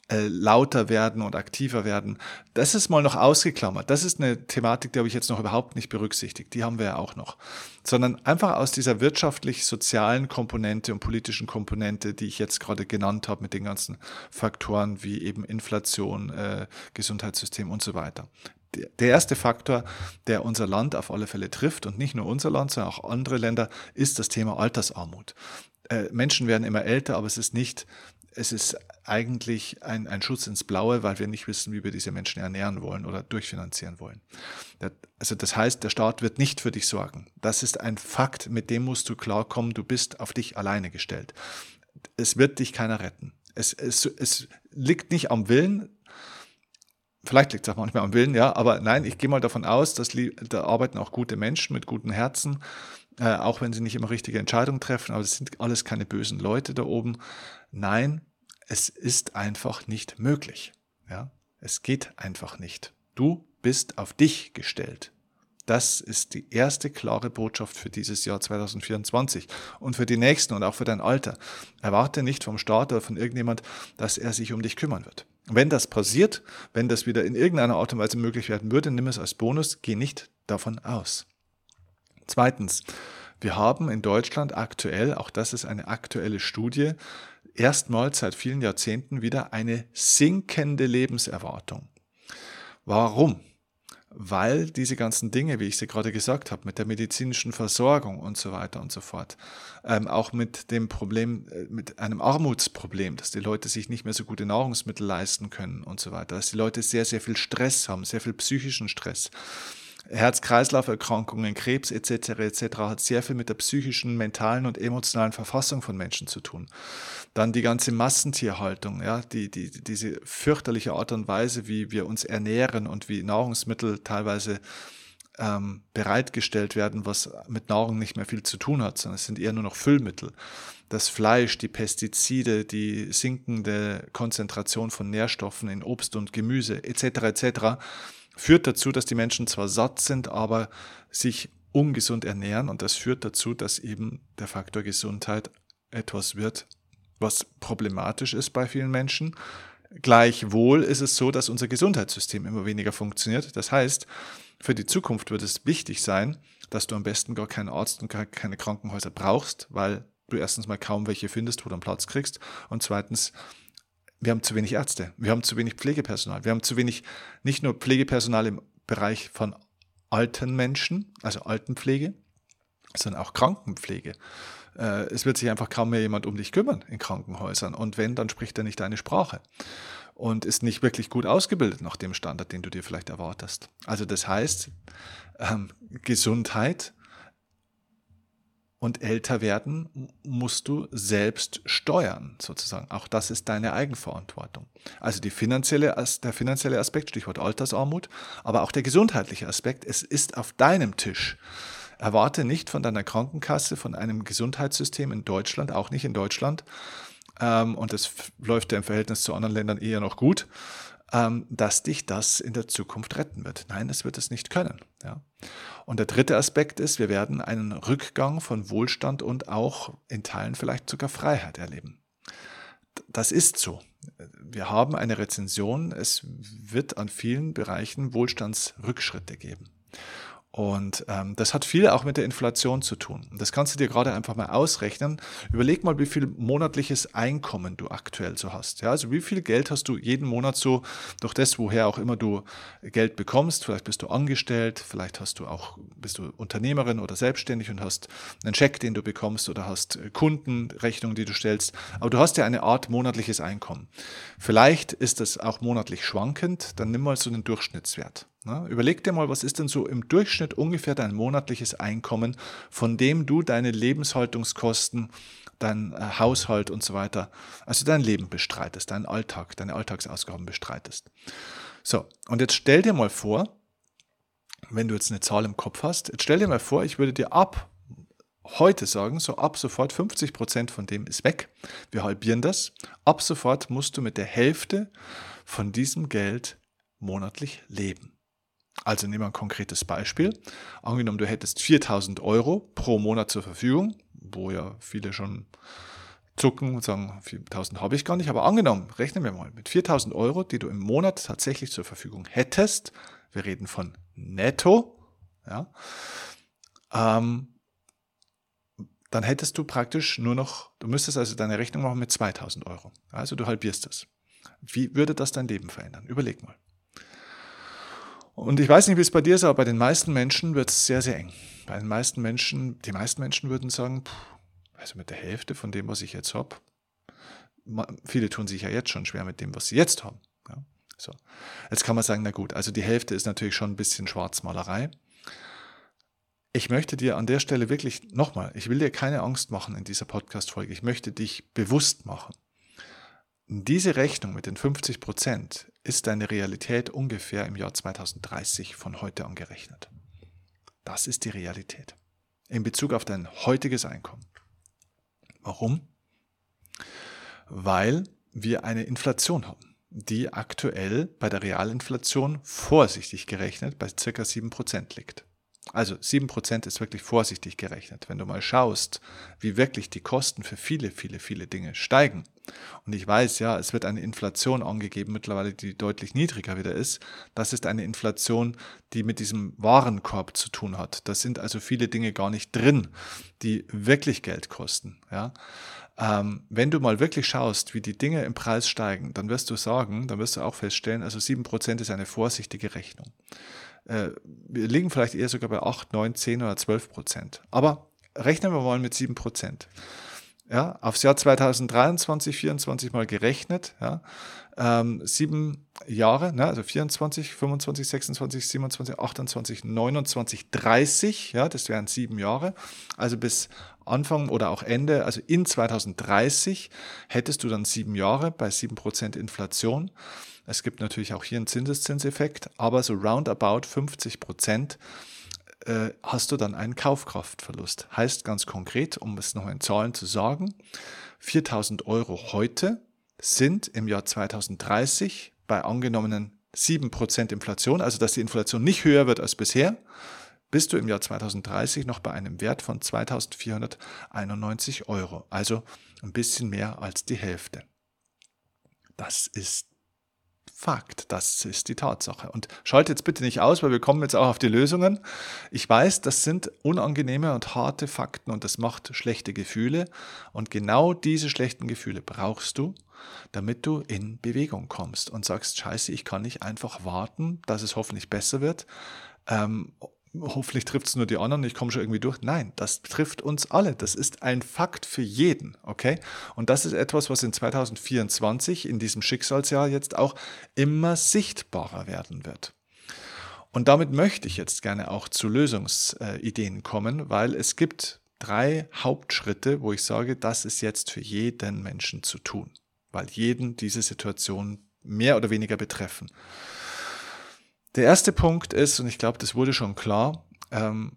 äh, lauter werden und aktiver werden. Das ist mal noch ausgeklammert. Das ist eine Thematik, die habe ich jetzt noch überhaupt nicht berücksichtigt. Die haben wir ja auch noch. Sondern einfach aus dieser wirtschaftlich-sozialen Komponente und politischen Komponente, die ich jetzt gerade genannt habe, mit den ganzen Faktoren wie eben Inflation, äh, Gesundheitssystem und so weiter. der erste Faktor, der unser Land auf alle Fälle trifft und nicht nur unser Land, sondern auch andere Länder, ist das Thema Altersarmut. Äh, Menschen werden immer älter, aber es ist nicht, es ist eigentlich ein, ein Schutz ins Blaue, weil wir nicht wissen, wie wir diese Menschen ernähren wollen oder durchfinanzieren wollen. Also das heißt, der Staat wird nicht für dich sorgen. Das ist ein Fakt, mit dem musst du klarkommen, du bist auf dich alleine gestellt. Es wird dich keiner retten. Es, es, es liegt nicht am Willen, Vielleicht liegt es auch manchmal am Willen, ja, aber nein, ich gehe mal davon aus, dass da arbeiten auch gute Menschen mit guten Herzen, äh, auch wenn sie nicht immer richtige Entscheidungen treffen, aber es sind alles keine bösen Leute da oben. Nein, es ist einfach nicht möglich. Ja, es geht einfach nicht. Du bist auf dich gestellt. Das ist die erste klare Botschaft für dieses Jahr 2024 und für die nächsten und auch für dein Alter. Erwarte nicht vom Staat oder von irgendjemand, dass er sich um dich kümmern wird. Wenn das passiert, wenn das wieder in irgendeiner Art und Weise möglich werden würde, nimm es als Bonus, geh nicht davon aus. Zweitens, wir haben in Deutschland aktuell, auch das ist eine aktuelle Studie, erstmals seit vielen Jahrzehnten wieder eine sinkende Lebenserwartung. Warum? weil diese ganzen Dinge, wie ich sie gerade gesagt habe, mit der medizinischen Versorgung und so weiter und so fort, ähm, auch mit dem Problem, äh, mit einem Armutsproblem, dass die Leute sich nicht mehr so gute Nahrungsmittel leisten können und so weiter, dass die Leute sehr, sehr viel Stress haben, sehr viel psychischen Stress, Herz-Kreislauf-Erkrankungen, Krebs etc. etc. hat sehr viel mit der psychischen, mentalen und emotionalen Verfassung von Menschen zu tun. Dann die ganze Massentierhaltung, ja, die, die, diese fürchterliche Art und Weise, wie wir uns ernähren und wie Nahrungsmittel teilweise ähm, bereitgestellt werden, was mit Nahrung nicht mehr viel zu tun hat, sondern es sind eher nur noch Füllmittel. Das Fleisch, die Pestizide, die sinkende Konzentration von Nährstoffen in Obst und Gemüse etc. etc führt dazu, dass die Menschen zwar satt sind, aber sich ungesund ernähren und das führt dazu, dass eben der Faktor Gesundheit etwas wird, was problematisch ist bei vielen Menschen. Gleichwohl ist es so, dass unser Gesundheitssystem immer weniger funktioniert. Das heißt, für die Zukunft wird es wichtig sein, dass du am besten gar keinen Arzt und keine Krankenhäuser brauchst, weil du erstens mal kaum welche findest, wo du einen Platz kriegst und zweitens wir haben zu wenig Ärzte, wir haben zu wenig Pflegepersonal, wir haben zu wenig, nicht nur Pflegepersonal im Bereich von alten Menschen, also Altenpflege, sondern auch Krankenpflege. Äh, es wird sich einfach kaum mehr jemand um dich kümmern in Krankenhäusern. Und wenn, dann spricht er nicht deine Sprache und ist nicht wirklich gut ausgebildet nach dem Standard, den du dir vielleicht erwartest. Also das heißt, ähm, Gesundheit und älter werden musst du selbst steuern, sozusagen. Auch das ist deine Eigenverantwortung. Also die finanzielle, der finanzielle Aspekt, Stichwort Altersarmut, aber auch der gesundheitliche Aspekt, es ist auf deinem Tisch. Erwarte nicht von deiner Krankenkasse, von einem Gesundheitssystem in Deutschland, auch nicht in Deutschland, ähm, und es läuft ja im Verhältnis zu anderen Ländern eher noch gut, dass dich das in der Zukunft retten wird. Nein, es wird es nicht können. Ja. Und der dritte Aspekt ist, wir werden einen Rückgang von Wohlstand und auch in Teilen vielleicht sogar Freiheit erleben. Das ist so. Wir haben eine Rezension. Es wird an vielen Bereichen Wohlstandsrückschritte geben. Und ähm, das hat viel auch mit der Inflation zu tun. Das kannst du dir gerade einfach mal ausrechnen. Überleg mal, wie viel monatliches Einkommen du aktuell so hast. Ja, also wie viel Geld hast du jeden Monat so durch das, woher auch immer du Geld bekommst. Vielleicht bist du angestellt, vielleicht hast du auch, bist du Unternehmerin oder selbstständig und hast einen Scheck, den du bekommst oder hast Kundenrechnungen, die du stellst. Aber du hast ja eine Art monatliches Einkommen. Vielleicht ist das auch monatlich schwankend. Dann nimm mal so einen Durchschnittswert. Na, überleg dir mal, was ist denn so im Durchschnitt ungefähr dein monatliches Einkommen, von dem du deine Lebenshaltungskosten, dein äh, Haushalt und so weiter, also dein Leben bestreitest, deinen Alltag, deine Alltagsausgaben bestreitest. So, und jetzt stell dir mal vor, wenn du jetzt eine Zahl im Kopf hast, jetzt stell dir mal vor, ich würde dir ab heute sagen, so ab sofort 50 Prozent von dem ist weg. Wir halbieren das. Ab sofort musst du mit der Hälfte von diesem Geld monatlich leben. Also nehmen wir ein konkretes Beispiel. Angenommen, du hättest 4000 Euro pro Monat zur Verfügung, wo ja viele schon zucken und sagen, 4000 habe ich gar nicht. Aber angenommen, rechnen wir mal mit 4000 Euro, die du im Monat tatsächlich zur Verfügung hättest. Wir reden von netto. Ja, ähm, dann hättest du praktisch nur noch, du müsstest also deine Rechnung machen mit 2000 Euro. Also du halbierst das. Wie würde das dein Leben verändern? Überleg mal. Und ich weiß nicht, wie es bei dir ist, aber bei den meisten Menschen wird es sehr, sehr eng. Bei den meisten Menschen, die meisten Menschen würden sagen, also mit der Hälfte von dem, was ich jetzt habe, viele tun sich ja jetzt schon schwer mit dem, was sie jetzt haben. Ja, so. Jetzt kann man sagen, na gut, also die Hälfte ist natürlich schon ein bisschen Schwarzmalerei. Ich möchte dir an der Stelle wirklich nochmal, ich will dir keine Angst machen in dieser Podcast-Folge. Ich möchte dich bewusst machen. Diese Rechnung mit den 50 Prozent ist deine Realität ungefähr im Jahr 2030 von heute an gerechnet. Das ist die Realität in Bezug auf dein heutiges Einkommen. Warum? Weil wir eine Inflation haben, die aktuell bei der Realinflation vorsichtig gerechnet bei circa 7% liegt. Also 7% ist wirklich vorsichtig gerechnet. Wenn du mal schaust, wie wirklich die Kosten für viele, viele, viele Dinge steigen. Und ich weiß, ja, es wird eine Inflation angegeben mittlerweile, die deutlich niedriger wieder ist. Das ist eine Inflation, die mit diesem Warenkorb zu tun hat. Da sind also viele Dinge gar nicht drin, die wirklich Geld kosten. Ja. Ähm, wenn du mal wirklich schaust, wie die Dinge im Preis steigen, dann wirst du sagen, dann wirst du auch feststellen, also 7% ist eine vorsichtige Rechnung. Äh, wir liegen vielleicht eher sogar bei 8, 9, 10 oder 12 Prozent. Aber rechnen wir mal mit 7 Prozent. Ja, aufs Jahr 2023, 2024 mal gerechnet, ja, ähm, sieben Jahre, ne, also 24, 25, 26, 27, 28, 29, 30, ja, das wären sieben Jahre. Also bis Anfang oder auch Ende, also in 2030 hättest du dann sieben Jahre bei sieben Prozent Inflation. Es gibt natürlich auch hier einen Zinseszinseffekt, aber so roundabout 50 Prozent äh, hast du dann einen Kaufkraftverlust. Heißt ganz konkret, um es noch in Zahlen zu sagen, 4000 Euro heute sind im Jahr 2030 bei angenommenen 7% Inflation, also dass die Inflation nicht höher wird als bisher, bist du im Jahr 2030 noch bei einem Wert von 2491 Euro, also ein bisschen mehr als die Hälfte. Das ist Fakt. Das ist die Tatsache. Und schalte jetzt bitte nicht aus, weil wir kommen jetzt auch auf die Lösungen. Ich weiß, das sind unangenehme und harte Fakten und das macht schlechte Gefühle. Und genau diese schlechten Gefühle brauchst du, damit du in Bewegung kommst und sagst, scheiße, ich kann nicht einfach warten, dass es hoffentlich besser wird. Ähm, hoffentlich trifft es nur die anderen, ich komme schon irgendwie durch. Nein, das trifft uns alle. Das ist ein Fakt für jeden, okay? Und das ist etwas, was in 2024, in diesem Schicksalsjahr jetzt auch immer sichtbarer werden wird. Und damit möchte ich jetzt gerne auch zu Lösungsideen kommen, weil es gibt drei Hauptschritte, wo ich sage, das ist jetzt für jeden Menschen zu tun, weil jeden diese Situation mehr oder weniger betreffen. Der erste Punkt ist, und ich glaube, das wurde schon klar, ähm,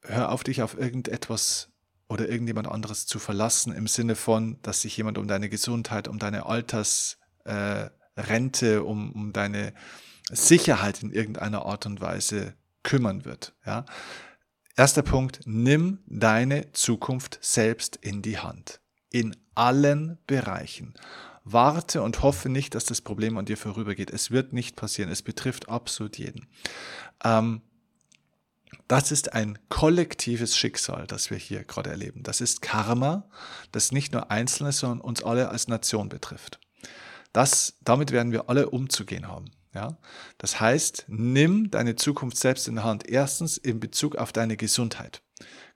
hör auf dich auf irgendetwas oder irgendjemand anderes zu verlassen, im Sinne von, dass sich jemand um deine Gesundheit, um deine Altersrente, äh, um, um deine Sicherheit in irgendeiner Art und Weise kümmern wird. Ja? Erster Punkt, nimm deine Zukunft selbst in die Hand. In allen Bereichen. Warte und hoffe nicht, dass das Problem an dir vorübergeht. Es wird nicht passieren. Es betrifft absolut jeden. Ähm, das ist ein kollektives Schicksal, das wir hier gerade erleben. Das ist Karma, das nicht nur Einzelne, sondern uns alle als Nation betrifft. Das, damit werden wir alle umzugehen haben. Ja? Das heißt, nimm deine Zukunft selbst in der Hand. Erstens in Bezug auf deine Gesundheit.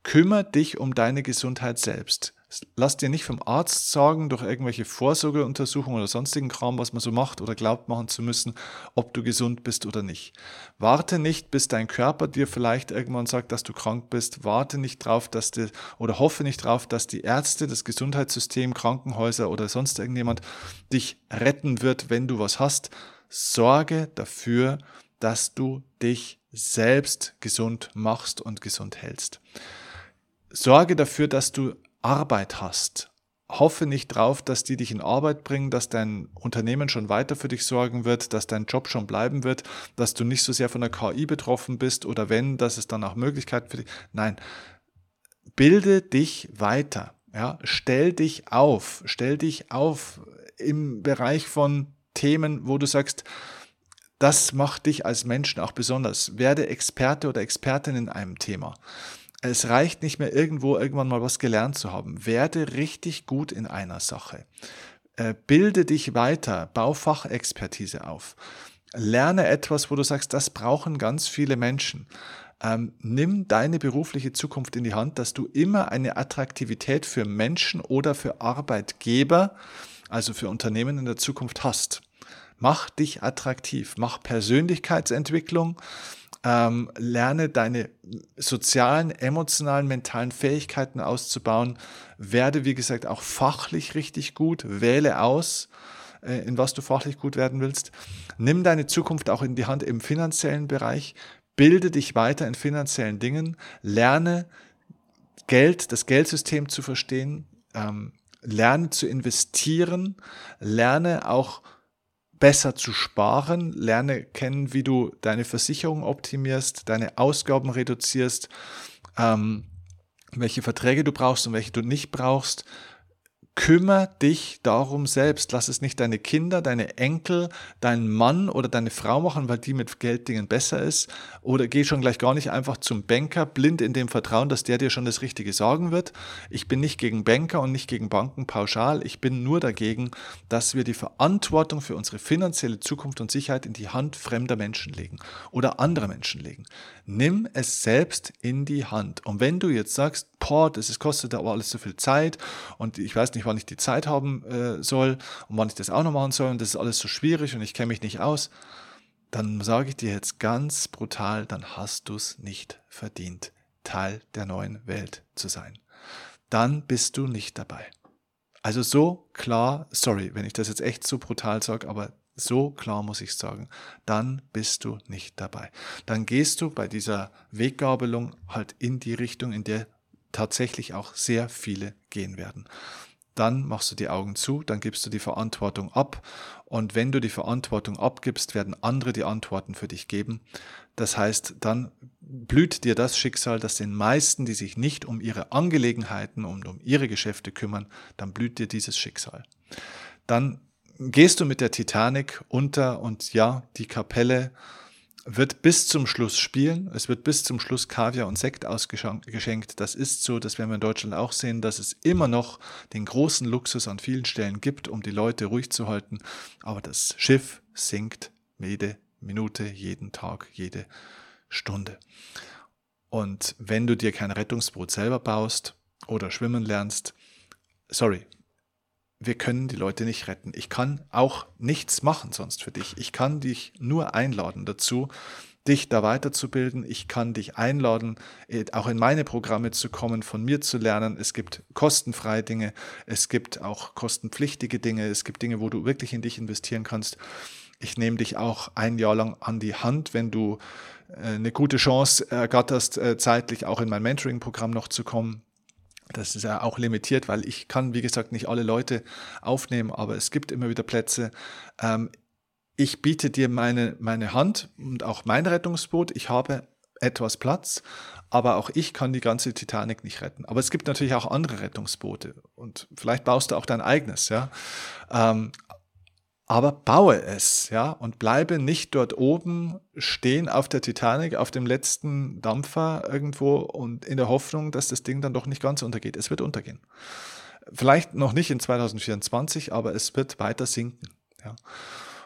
Kümmer dich um deine Gesundheit selbst. Lass dir nicht vom Arzt sagen, durch irgendwelche Vorsorgeuntersuchungen oder sonstigen Kram, was man so macht oder glaubt machen zu müssen, ob du gesund bist oder nicht. Warte nicht, bis dein Körper dir vielleicht irgendwann sagt, dass du krank bist. Warte nicht drauf, dass du, oder hoffe nicht drauf, dass die Ärzte, das Gesundheitssystem, Krankenhäuser oder sonst irgendjemand dich retten wird, wenn du was hast. Sorge dafür, dass du dich selbst gesund machst und gesund hältst. Sorge dafür, dass du Arbeit hast. Hoffe nicht drauf, dass die dich in Arbeit bringen, dass dein Unternehmen schon weiter für dich sorgen wird, dass dein Job schon bleiben wird, dass du nicht so sehr von der KI betroffen bist oder wenn, dass es dann auch Möglichkeiten für dich. Nein, bilde dich weiter. Ja, stell dich auf, stell dich auf im Bereich von Themen, wo du sagst, das macht dich als Menschen auch besonders. Werde Experte oder Expertin in einem Thema. Es reicht nicht mehr irgendwo irgendwann mal was gelernt zu haben. Werde richtig gut in einer Sache. Äh, bilde dich weiter, bau Fachexpertise auf. lerne etwas, wo du sagst, das brauchen ganz viele Menschen. Ähm, nimm deine berufliche Zukunft in die Hand, dass du immer eine Attraktivität für Menschen oder für Arbeitgeber, also für Unternehmen in der Zukunft hast. Mach dich attraktiv, mach Persönlichkeitsentwicklung, ähm, lerne deine sozialen, emotionalen, mentalen Fähigkeiten auszubauen, werde, wie gesagt, auch fachlich richtig gut, wähle aus, äh, in was du fachlich gut werden willst. Nimm deine Zukunft auch in die Hand im finanziellen Bereich, bilde dich weiter in finanziellen Dingen, lerne Geld, das Geldsystem zu verstehen, ähm, lerne zu investieren, lerne auch besser zu sparen, lerne kennen, wie du deine Versicherung optimierst, deine Ausgaben reduzierst, ähm, welche Verträge du brauchst und welche du nicht brauchst, Kümmer dich darum selbst. Lass es nicht deine Kinder, deine Enkel, dein Mann oder deine Frau machen, weil die mit Gelddingen besser ist. Oder geh schon gleich gar nicht einfach zum Banker, blind in dem Vertrauen, dass der dir schon das Richtige sagen wird. Ich bin nicht gegen Banker und nicht gegen Banken pauschal. Ich bin nur dagegen, dass wir die Verantwortung für unsere finanzielle Zukunft und Sicherheit in die Hand fremder Menschen legen oder anderer Menschen legen. Nimm es selbst in die Hand. Und wenn du jetzt sagst, boah, das ist, kostet aber alles so viel Zeit und ich weiß nicht, wann ich die Zeit haben äh, soll und wann ich das auch noch machen soll und das ist alles so schwierig und ich kenne mich nicht aus, dann sage ich dir jetzt ganz brutal, dann hast du es nicht verdient, Teil der neuen Welt zu sein. Dann bist du nicht dabei. Also so klar, sorry, wenn ich das jetzt echt so brutal sage, aber so klar muss ich sagen, dann bist du nicht dabei. Dann gehst du bei dieser Weggabelung halt in die Richtung, in der tatsächlich auch sehr viele gehen werden dann machst du die Augen zu, dann gibst du die Verantwortung ab. Und wenn du die Verantwortung abgibst, werden andere die Antworten für dich geben. Das heißt, dann blüht dir das Schicksal, das den meisten, die sich nicht um ihre Angelegenheiten und um ihre Geschäfte kümmern, dann blüht dir dieses Schicksal. Dann gehst du mit der Titanic unter und ja, die Kapelle wird bis zum Schluss spielen. Es wird bis zum Schluss Kaviar und Sekt ausgeschenkt. Das ist so, das werden wir in Deutschland auch sehen, dass es immer noch den großen Luxus an vielen Stellen gibt, um die Leute ruhig zu halten. Aber das Schiff sinkt jede Minute, jeden Tag, jede Stunde. Und wenn du dir kein Rettungsboot selber baust oder schwimmen lernst, sorry, wir können die Leute nicht retten. Ich kann auch nichts machen sonst für dich. Ich kann dich nur einladen dazu, dich da weiterzubilden. Ich kann dich einladen, äh, auch in meine Programme zu kommen, von mir zu lernen. Es gibt kostenfreie Dinge, es gibt auch kostenpflichtige Dinge, es gibt Dinge, wo du wirklich in dich investieren kannst. Ich nehme dich auch ein Jahr lang an die Hand, wenn du äh, eine gute Chance ergatterst, äh, zeitlich auch in mein Mentoring-Programm noch zu kommen das ist ja auch limitiert, weil ich kann, wie gesagt, nicht alle Leute aufnehmen, aber es gibt immer wieder Plätze. Ähm, ich biete dir meine, meine Hand und auch mein Rettungsboot. Ich habe etwas Platz, aber auch ich kann die ganze Titanic nicht retten. Aber es gibt natürlich auch andere Rettungsboote und vielleicht baust du auch dein eigenes, ja. Ähm, aber baue es, ja, und bleibe nicht dort oben stehen auf der Titanic, auf dem letzten Dampfer irgendwo und in der Hoffnung, dass das Ding dann doch nicht ganz untergeht. Es wird untergehen. Vielleicht noch nicht in 2024, aber es wird weiter sinken, ja.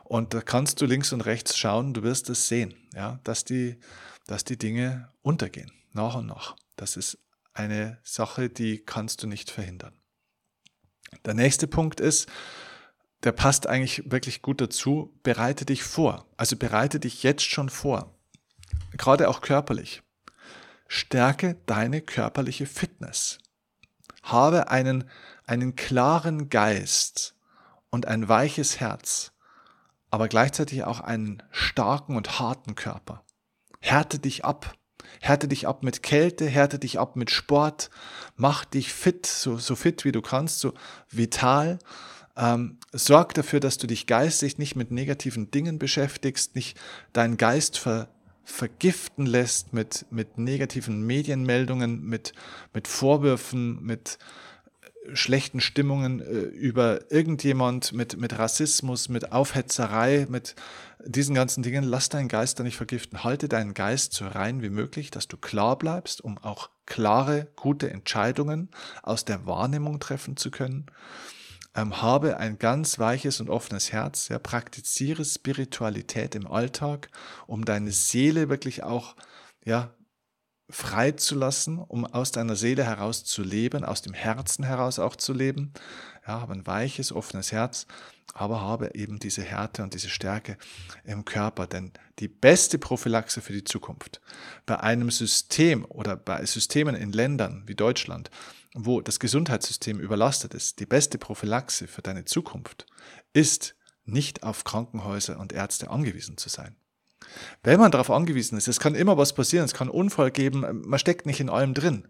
Und da kannst du links und rechts schauen, du wirst es sehen, ja, dass die, dass die Dinge untergehen, nach und nach. Das ist eine Sache, die kannst du nicht verhindern. Der nächste Punkt ist, der passt eigentlich wirklich gut dazu. Bereite dich vor. Also bereite dich jetzt schon vor. Gerade auch körperlich. Stärke deine körperliche Fitness. Habe einen, einen klaren Geist und ein weiches Herz, aber gleichzeitig auch einen starken und harten Körper. Härte dich ab. Härte dich ab mit Kälte, härte dich ab mit Sport, mach dich fit, so, so fit wie du kannst, so vital ähm, sorg dafür, dass du dich geistig nicht mit negativen Dingen beschäftigst, nicht deinen Geist ver, vergiften lässt mit, mit negativen Medienmeldungen, mit, mit Vorwürfen, mit äh, schlechten Stimmungen äh, über irgendjemand, mit, mit Rassismus, mit Aufhetzerei, mit diesen ganzen Dingen. Lass deinen Geist da nicht vergiften. Halte deinen Geist so rein wie möglich, dass du klar bleibst, um auch klare, gute Entscheidungen aus der Wahrnehmung treffen zu können ähm, habe ein ganz weiches und offenes Herz, ja, praktiziere Spiritualität im Alltag, um deine Seele wirklich auch ja, freizulassen, um aus deiner Seele heraus zu leben, aus dem Herzen heraus auch zu leben. Ja, habe ein weiches, offenes Herz, aber habe eben diese Härte und diese Stärke im Körper. Denn die beste Prophylaxe für die Zukunft bei einem System oder bei Systemen in Ländern wie Deutschland, wo das Gesundheitssystem überlastet ist, die beste Prophylaxe für deine Zukunft ist, nicht auf Krankenhäuser und Ärzte angewiesen zu sein. Wenn man darauf angewiesen ist, es kann immer was passieren, es kann Unfall geben, man steckt nicht in allem drin,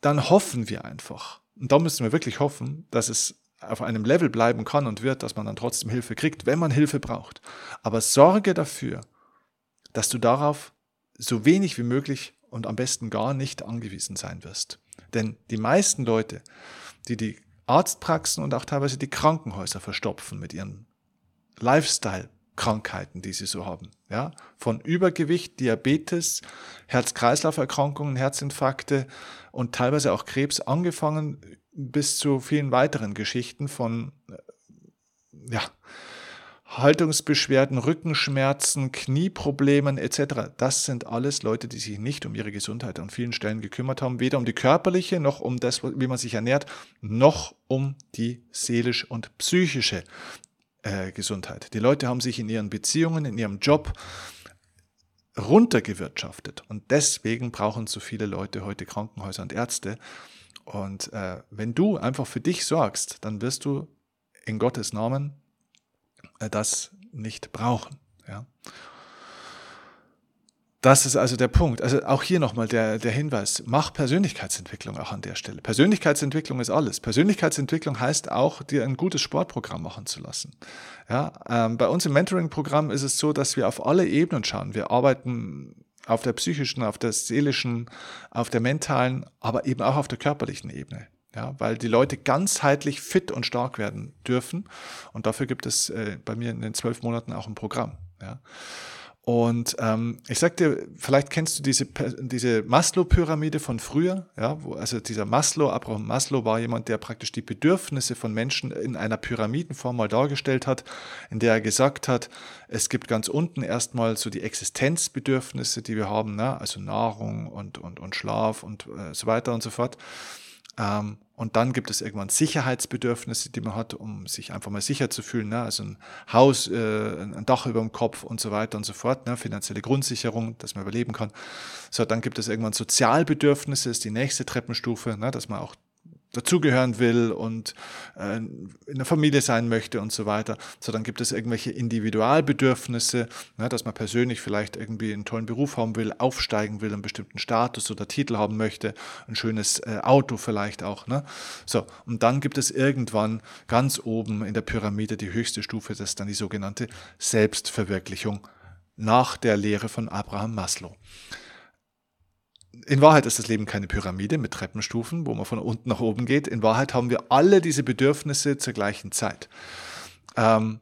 dann hoffen wir einfach. Und da müssen wir wirklich hoffen, dass es auf einem Level bleiben kann und wird, dass man dann trotzdem Hilfe kriegt, wenn man Hilfe braucht. Aber sorge dafür, dass du darauf so wenig wie möglich und am besten gar nicht angewiesen sein wirst. Denn die meisten Leute, die die Arztpraxen und auch teilweise die Krankenhäuser verstopfen mit ihren Lifestyle Krankheiten, die sie so haben. Ja? Von Übergewicht, Diabetes, Herz-Kreislauf-Erkrankungen, Herzinfarkte und teilweise auch Krebs angefangen bis zu vielen weiteren Geschichten von äh, ja, Haltungsbeschwerden, Rückenschmerzen, Knieproblemen etc. Das sind alles Leute, die sich nicht um ihre Gesundheit an vielen Stellen gekümmert haben, weder um die körperliche noch um das, wie man sich ernährt, noch um die seelisch und psychische äh, Gesundheit. Die Leute haben sich in ihren Beziehungen, in ihrem Job runtergewirtschaftet. Und deswegen brauchen so viele Leute heute Krankenhäuser und Ärzte. Und äh, wenn du einfach für dich sorgst, dann wirst du in Gottes Namen das nicht brauchen. Ja? Das ist also der Punkt. Also auch hier nochmal der, der Hinweis, mach Persönlichkeitsentwicklung auch an der Stelle. Persönlichkeitsentwicklung ist alles. Persönlichkeitsentwicklung heißt auch, dir ein gutes Sportprogramm machen zu lassen. Ja, ähm, bei uns im Mentoring-Programm ist es so, dass wir auf alle Ebenen schauen. Wir arbeiten auf der psychischen, auf der seelischen, auf der mentalen, aber eben auch auf der körperlichen Ebene. Ja, weil die Leute ganzheitlich fit und stark werden dürfen. Und dafür gibt es äh, bei mir in den zwölf Monaten auch ein Programm. Ja. Und ähm, ich sag dir, vielleicht kennst du diese, diese Maslow-Pyramide von früher, ja, wo, also dieser Maslow, Abraham Maslow war jemand, der praktisch die Bedürfnisse von Menschen in einer Pyramidenform mal dargestellt hat, in der er gesagt hat, es gibt ganz unten erstmal so die Existenzbedürfnisse, die wir haben, ne? also Nahrung und, und, und Schlaf und äh, so weiter und so fort. Ähm, und dann gibt es irgendwann Sicherheitsbedürfnisse, die man hat, um sich einfach mal sicher zu fühlen. Ne? Also ein Haus, äh, ein Dach über dem Kopf und so weiter und so fort. Ne? Finanzielle Grundsicherung, dass man überleben kann. So, dann gibt es irgendwann Sozialbedürfnisse, ist die nächste Treppenstufe, ne? dass man auch dazugehören will und äh, in der Familie sein möchte und so weiter. So, dann gibt es irgendwelche Individualbedürfnisse, ne, dass man persönlich vielleicht irgendwie einen tollen Beruf haben will, aufsteigen will, einen bestimmten Status oder Titel haben möchte, ein schönes äh, Auto vielleicht auch. Ne? So, und dann gibt es irgendwann ganz oben in der Pyramide die höchste Stufe, das ist dann die sogenannte Selbstverwirklichung nach der Lehre von Abraham Maslow in Wahrheit ist das Leben keine Pyramide mit Treppenstufen, wo man von unten nach oben geht. In Wahrheit haben wir alle diese Bedürfnisse zur gleichen Zeit. Ähm,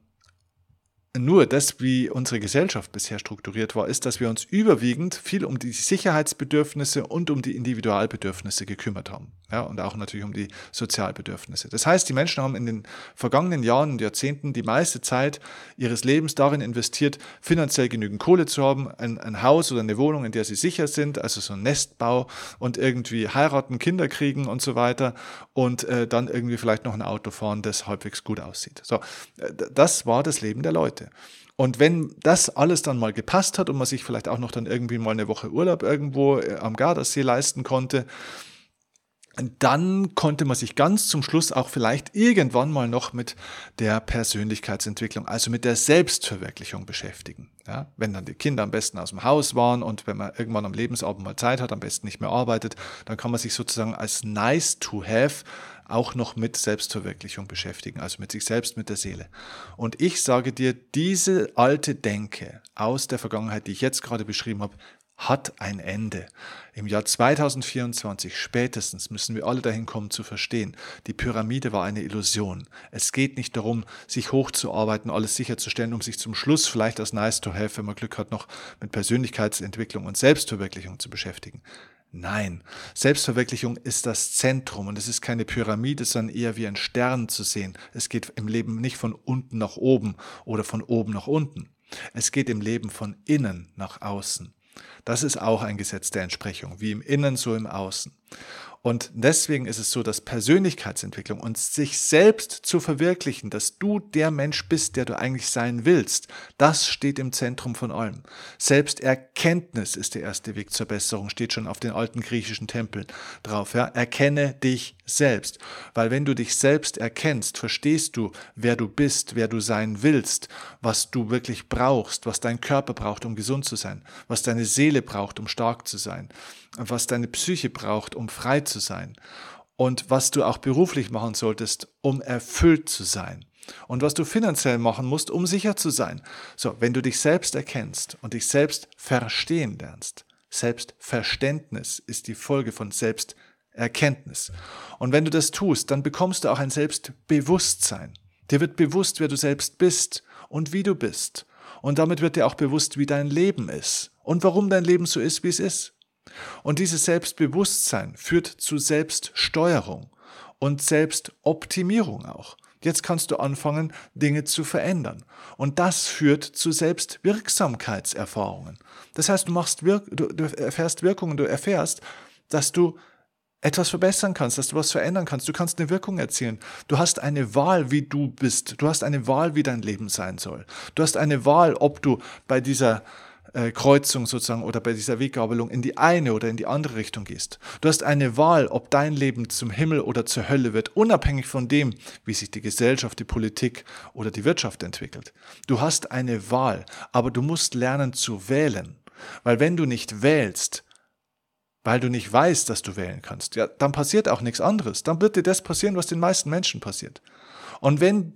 nur das, wie unsere Gesellschaft bisher strukturiert war, ist, dass wir uns überwiegend viel um die Sicherheitsbedürfnisse und um die Individualbedürfnisse gekümmert haben. Ja, und auch natürlich um die Sozialbedürfnisse. Das heißt, die Menschen haben in den vergangenen Jahren und Jahrzehnten die meiste Zeit ihres Lebens darin investiert, finanziell genügend Kohle zu haben, ein, ein Haus oder eine Wohnung, in der sie sicher sind, also so ein Nestbau und irgendwie heiraten, Kinder kriegen und so weiter und äh, dann irgendwie vielleicht noch ein Auto fahren, das halbwegs gut aussieht. So, äh, das war das Leben der Leute. Und wenn das alles dann mal gepasst hat und man sich vielleicht auch noch dann irgendwie mal eine Woche Urlaub irgendwo äh, am Gardasee leisten konnte, dann konnte man sich ganz zum Schluss auch vielleicht irgendwann mal noch mit der Persönlichkeitsentwicklung, also mit der Selbstverwirklichung beschäftigen. Ja, wenn dann die Kinder am besten aus dem Haus waren und wenn man irgendwann am Lebensabend mal Zeit hat, am besten nicht mehr arbeitet, dann kann man sich sozusagen als nice to have auch noch mit Selbstverwirklichung beschäftigen, also mit sich selbst, mit der Seele. Und ich sage dir, diese alte Denke aus der Vergangenheit, die ich jetzt gerade beschrieben habe, hat ein Ende. Im Jahr 2024 spätestens müssen wir alle dahin kommen zu verstehen, die Pyramide war eine Illusion. Es geht nicht darum, sich hochzuarbeiten, alles sicherzustellen, um sich zum Schluss vielleicht als nice to have, wenn man Glück hat, noch mit Persönlichkeitsentwicklung und Selbstverwirklichung zu beschäftigen. Nein, Selbstverwirklichung ist das Zentrum und es ist keine Pyramide, sondern eher wie ein Stern zu sehen. Es geht im Leben nicht von unten nach oben oder von oben nach unten. Es geht im Leben von innen nach außen. Das ist auch ein Gesetz der Entsprechung, wie im Innen so im Außen. Und deswegen ist es so, dass Persönlichkeitsentwicklung und sich selbst zu verwirklichen, dass du der Mensch bist, der du eigentlich sein willst, das steht im Zentrum von allem. Selbsterkenntnis ist der erste Weg zur Besserung, steht schon auf den alten griechischen Tempeln drauf. Ja? Erkenne dich selbst. Weil wenn du dich selbst erkennst, verstehst du, wer du bist, wer du sein willst, was du wirklich brauchst, was dein Körper braucht, um gesund zu sein, was deine Seele braucht, um stark zu sein, was deine Psyche braucht, um frei zu sein und was du auch beruflich machen solltest, um erfüllt zu sein und was du finanziell machen musst, um sicher zu sein. So, wenn du dich selbst erkennst und dich selbst verstehen lernst, Selbstverständnis ist die Folge von Selbsterkenntnis. Und wenn du das tust, dann bekommst du auch ein Selbstbewusstsein. Dir wird bewusst, wer du selbst bist und wie du bist. Und damit wird dir auch bewusst, wie dein Leben ist und warum dein Leben so ist, wie es ist. Und dieses Selbstbewusstsein führt zu Selbststeuerung und Selbstoptimierung auch. Jetzt kannst du anfangen, Dinge zu verändern. Und das führt zu Selbstwirksamkeitserfahrungen. Das heißt, du, machst Wirk du, du erfährst Wirkungen, du erfährst, dass du etwas verbessern kannst, dass du was verändern kannst. Du kannst eine Wirkung erzielen. Du hast eine Wahl, wie du bist. Du hast eine Wahl, wie dein Leben sein soll. Du hast eine Wahl, ob du bei dieser äh, Kreuzung sozusagen oder bei dieser Weggabelung in die eine oder in die andere Richtung gehst. Du hast eine Wahl, ob dein Leben zum Himmel oder zur Hölle wird, unabhängig von dem, wie sich die Gesellschaft, die Politik oder die Wirtschaft entwickelt. Du hast eine Wahl, aber du musst lernen zu wählen. Weil wenn du nicht wählst, weil du nicht weißt, dass du wählen kannst, ja, dann passiert auch nichts anderes. Dann wird dir das passieren, was den meisten Menschen passiert. Und wenn,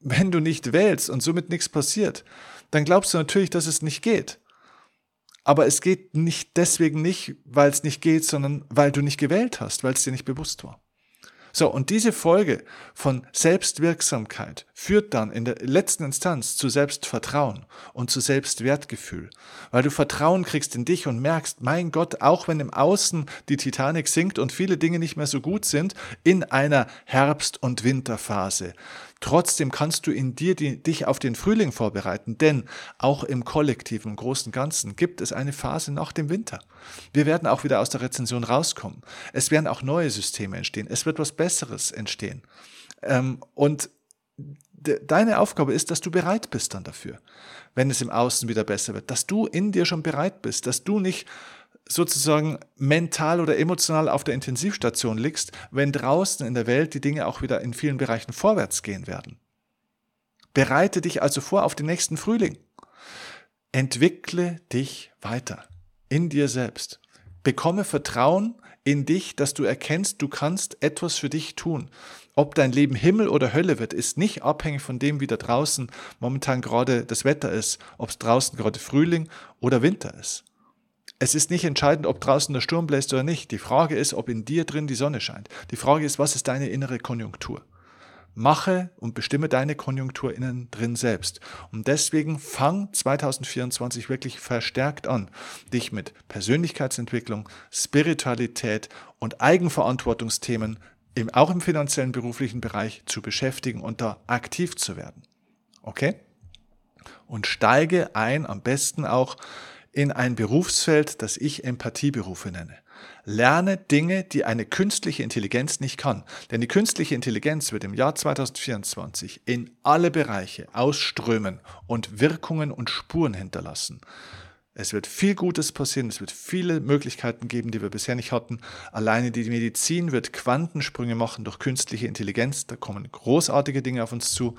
wenn du nicht wählst und somit nichts passiert, dann glaubst du natürlich, dass es nicht geht. Aber es geht nicht deswegen nicht, weil es nicht geht, sondern weil du nicht gewählt hast, weil es dir nicht bewusst war. So, und diese Folge von Selbstwirksamkeit führt dann in der letzten Instanz zu Selbstvertrauen und zu Selbstwertgefühl, weil du Vertrauen kriegst in dich und merkst, mein Gott, auch wenn im Außen die Titanic sinkt und viele Dinge nicht mehr so gut sind, in einer Herbst- und Winterphase, Trotzdem kannst du in dir die, dich auf den Frühling vorbereiten, denn auch im kollektiven, im großen Ganzen gibt es eine Phase nach dem Winter. Wir werden auch wieder aus der Rezension rauskommen. Es werden auch neue Systeme entstehen. Es wird was Besseres entstehen. Ähm, und de, deine Aufgabe ist, dass du bereit bist dann dafür, wenn es im Außen wieder besser wird, dass du in dir schon bereit bist, dass du nicht sozusagen mental oder emotional auf der Intensivstation liegst, wenn draußen in der Welt die Dinge auch wieder in vielen Bereichen vorwärts gehen werden. Bereite dich also vor auf den nächsten Frühling. Entwickle dich weiter in dir selbst. Bekomme Vertrauen in dich, dass du erkennst, du kannst etwas für dich tun. Ob dein Leben Himmel oder Hölle wird, ist nicht abhängig von dem, wie da draußen momentan gerade das Wetter ist, ob es draußen gerade Frühling oder Winter ist. Es ist nicht entscheidend, ob draußen der Sturm bläst oder nicht. Die Frage ist, ob in dir drin die Sonne scheint. Die Frage ist, was ist deine innere Konjunktur? Mache und bestimme deine Konjunktur innen drin selbst. Und deswegen fang 2024 wirklich verstärkt an, dich mit Persönlichkeitsentwicklung, Spiritualität und Eigenverantwortungsthemen im, auch im finanziellen beruflichen Bereich zu beschäftigen und da aktiv zu werden. Okay? Und steige ein, am besten auch in ein Berufsfeld, das ich Empathieberufe nenne. Lerne Dinge, die eine künstliche Intelligenz nicht kann. Denn die künstliche Intelligenz wird im Jahr 2024 in alle Bereiche ausströmen und Wirkungen und Spuren hinterlassen. Es wird viel Gutes passieren, es wird viele Möglichkeiten geben, die wir bisher nicht hatten. Alleine die Medizin wird Quantensprünge machen durch künstliche Intelligenz. Da kommen großartige Dinge auf uns zu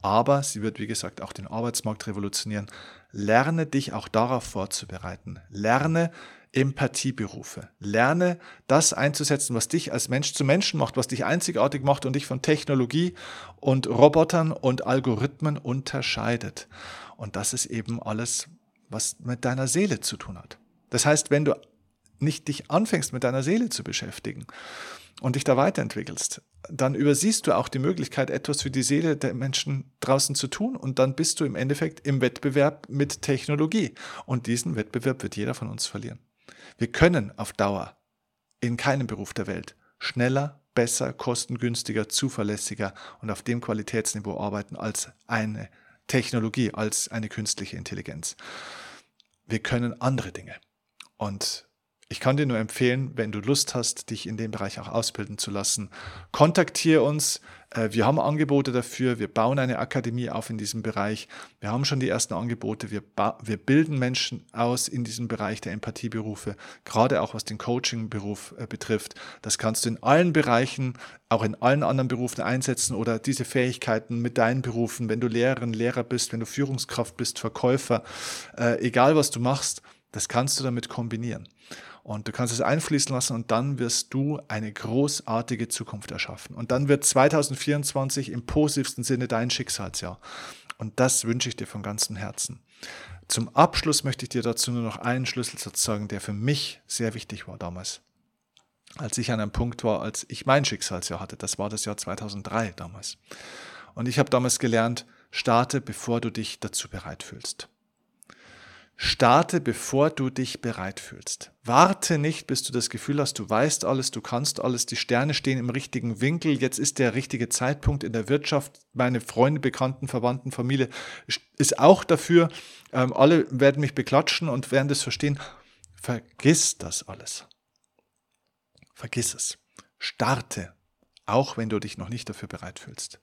aber sie wird, wie gesagt, auch den Arbeitsmarkt revolutionieren. Lerne dich auch darauf vorzubereiten. Lerne Empathieberufe. Lerne das einzusetzen, was dich als Mensch zu Menschen macht, was dich einzigartig macht und dich von Technologie und Robotern und Algorithmen unterscheidet. Und das ist eben alles, was mit deiner Seele zu tun hat. Das heißt, wenn du nicht dich anfängst, mit deiner Seele zu beschäftigen und dich da weiterentwickelst, dann übersiehst du auch die Möglichkeit, etwas für die Seele der Menschen draußen zu tun und dann bist du im Endeffekt im Wettbewerb mit Technologie. Und diesen Wettbewerb wird jeder von uns verlieren. Wir können auf Dauer in keinem Beruf der Welt schneller, besser, kostengünstiger, zuverlässiger und auf dem Qualitätsniveau arbeiten als eine Technologie, als eine künstliche Intelligenz. Wir können andere Dinge. Und ich kann dir nur empfehlen, wenn du Lust hast, dich in dem Bereich auch ausbilden zu lassen, kontaktiere uns. Äh, wir haben Angebote dafür. Wir bauen eine Akademie auf in diesem Bereich. Wir haben schon die ersten Angebote. Wir, wir bilden Menschen aus in diesem Bereich der Empathieberufe, gerade auch was den Coaching-Beruf äh, betrifft. Das kannst du in allen Bereichen, auch in allen anderen Berufen einsetzen oder diese Fähigkeiten mit deinen Berufen, wenn du Lehrerin, Lehrer bist, wenn du Führungskraft bist, Verkäufer, äh, egal was du machst, das kannst du damit kombinieren. Und du kannst es einfließen lassen und dann wirst du eine großartige Zukunft erschaffen. Und dann wird 2024 im positivsten Sinne dein Schicksalsjahr. Und das wünsche ich dir von ganzem Herzen. Zum Abschluss möchte ich dir dazu nur noch einen Schlüsselsatz sagen, der für mich sehr wichtig war damals. Als ich an einem Punkt war, als ich mein Schicksalsjahr hatte. Das war das Jahr 2003 damals. Und ich habe damals gelernt, starte, bevor du dich dazu bereit fühlst. Starte, bevor du dich bereit fühlst. Warte nicht, bis du das Gefühl hast, du weißt alles, du kannst alles, die Sterne stehen im richtigen Winkel, jetzt ist der richtige Zeitpunkt in der Wirtschaft, meine Freunde, Bekannten, Verwandten, Familie ist auch dafür, ähm, alle werden mich beklatschen und werden das verstehen. Vergiss das alles. Vergiss es. Starte, auch wenn du dich noch nicht dafür bereit fühlst.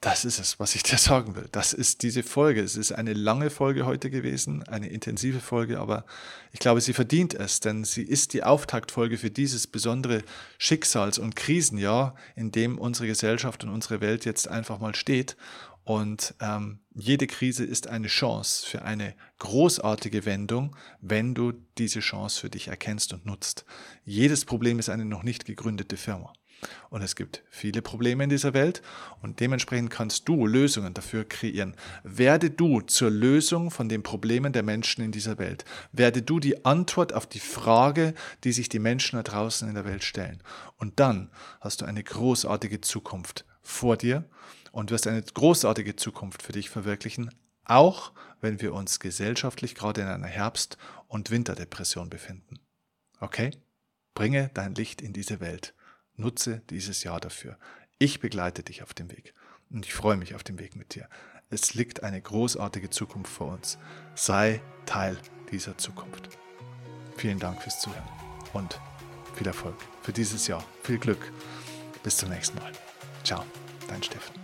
Das ist es, was ich dir sagen will. Das ist diese Folge. Es ist eine lange Folge heute gewesen, eine intensive Folge, aber ich glaube, sie verdient es, denn sie ist die Auftaktfolge für dieses besondere Schicksals- und Krisenjahr, in dem unsere Gesellschaft und unsere Welt jetzt einfach mal steht. Und ähm, jede Krise ist eine Chance für eine großartige Wendung, wenn du diese Chance für dich erkennst und nutzt. Jedes Problem ist eine noch nicht gegründete Firma. Und es gibt viele Probleme in dieser Welt und dementsprechend kannst du Lösungen dafür kreieren. Werde du zur Lösung von den Problemen der Menschen in dieser Welt. Werde du die Antwort auf die Frage, die sich die Menschen da draußen in der Welt stellen. Und dann hast du eine großartige Zukunft vor dir und wirst eine großartige Zukunft für dich verwirklichen, auch wenn wir uns gesellschaftlich gerade in einer Herbst- und Winterdepression befinden. Okay? Bringe dein Licht in diese Welt. Nutze dieses Jahr dafür. Ich begleite dich auf dem Weg und ich freue mich auf den Weg mit dir. Es liegt eine großartige Zukunft vor uns. Sei Teil dieser Zukunft. Vielen Dank fürs Zuhören und viel Erfolg für dieses Jahr. Viel Glück. Bis zum nächsten Mal. Ciao, dein Steffen.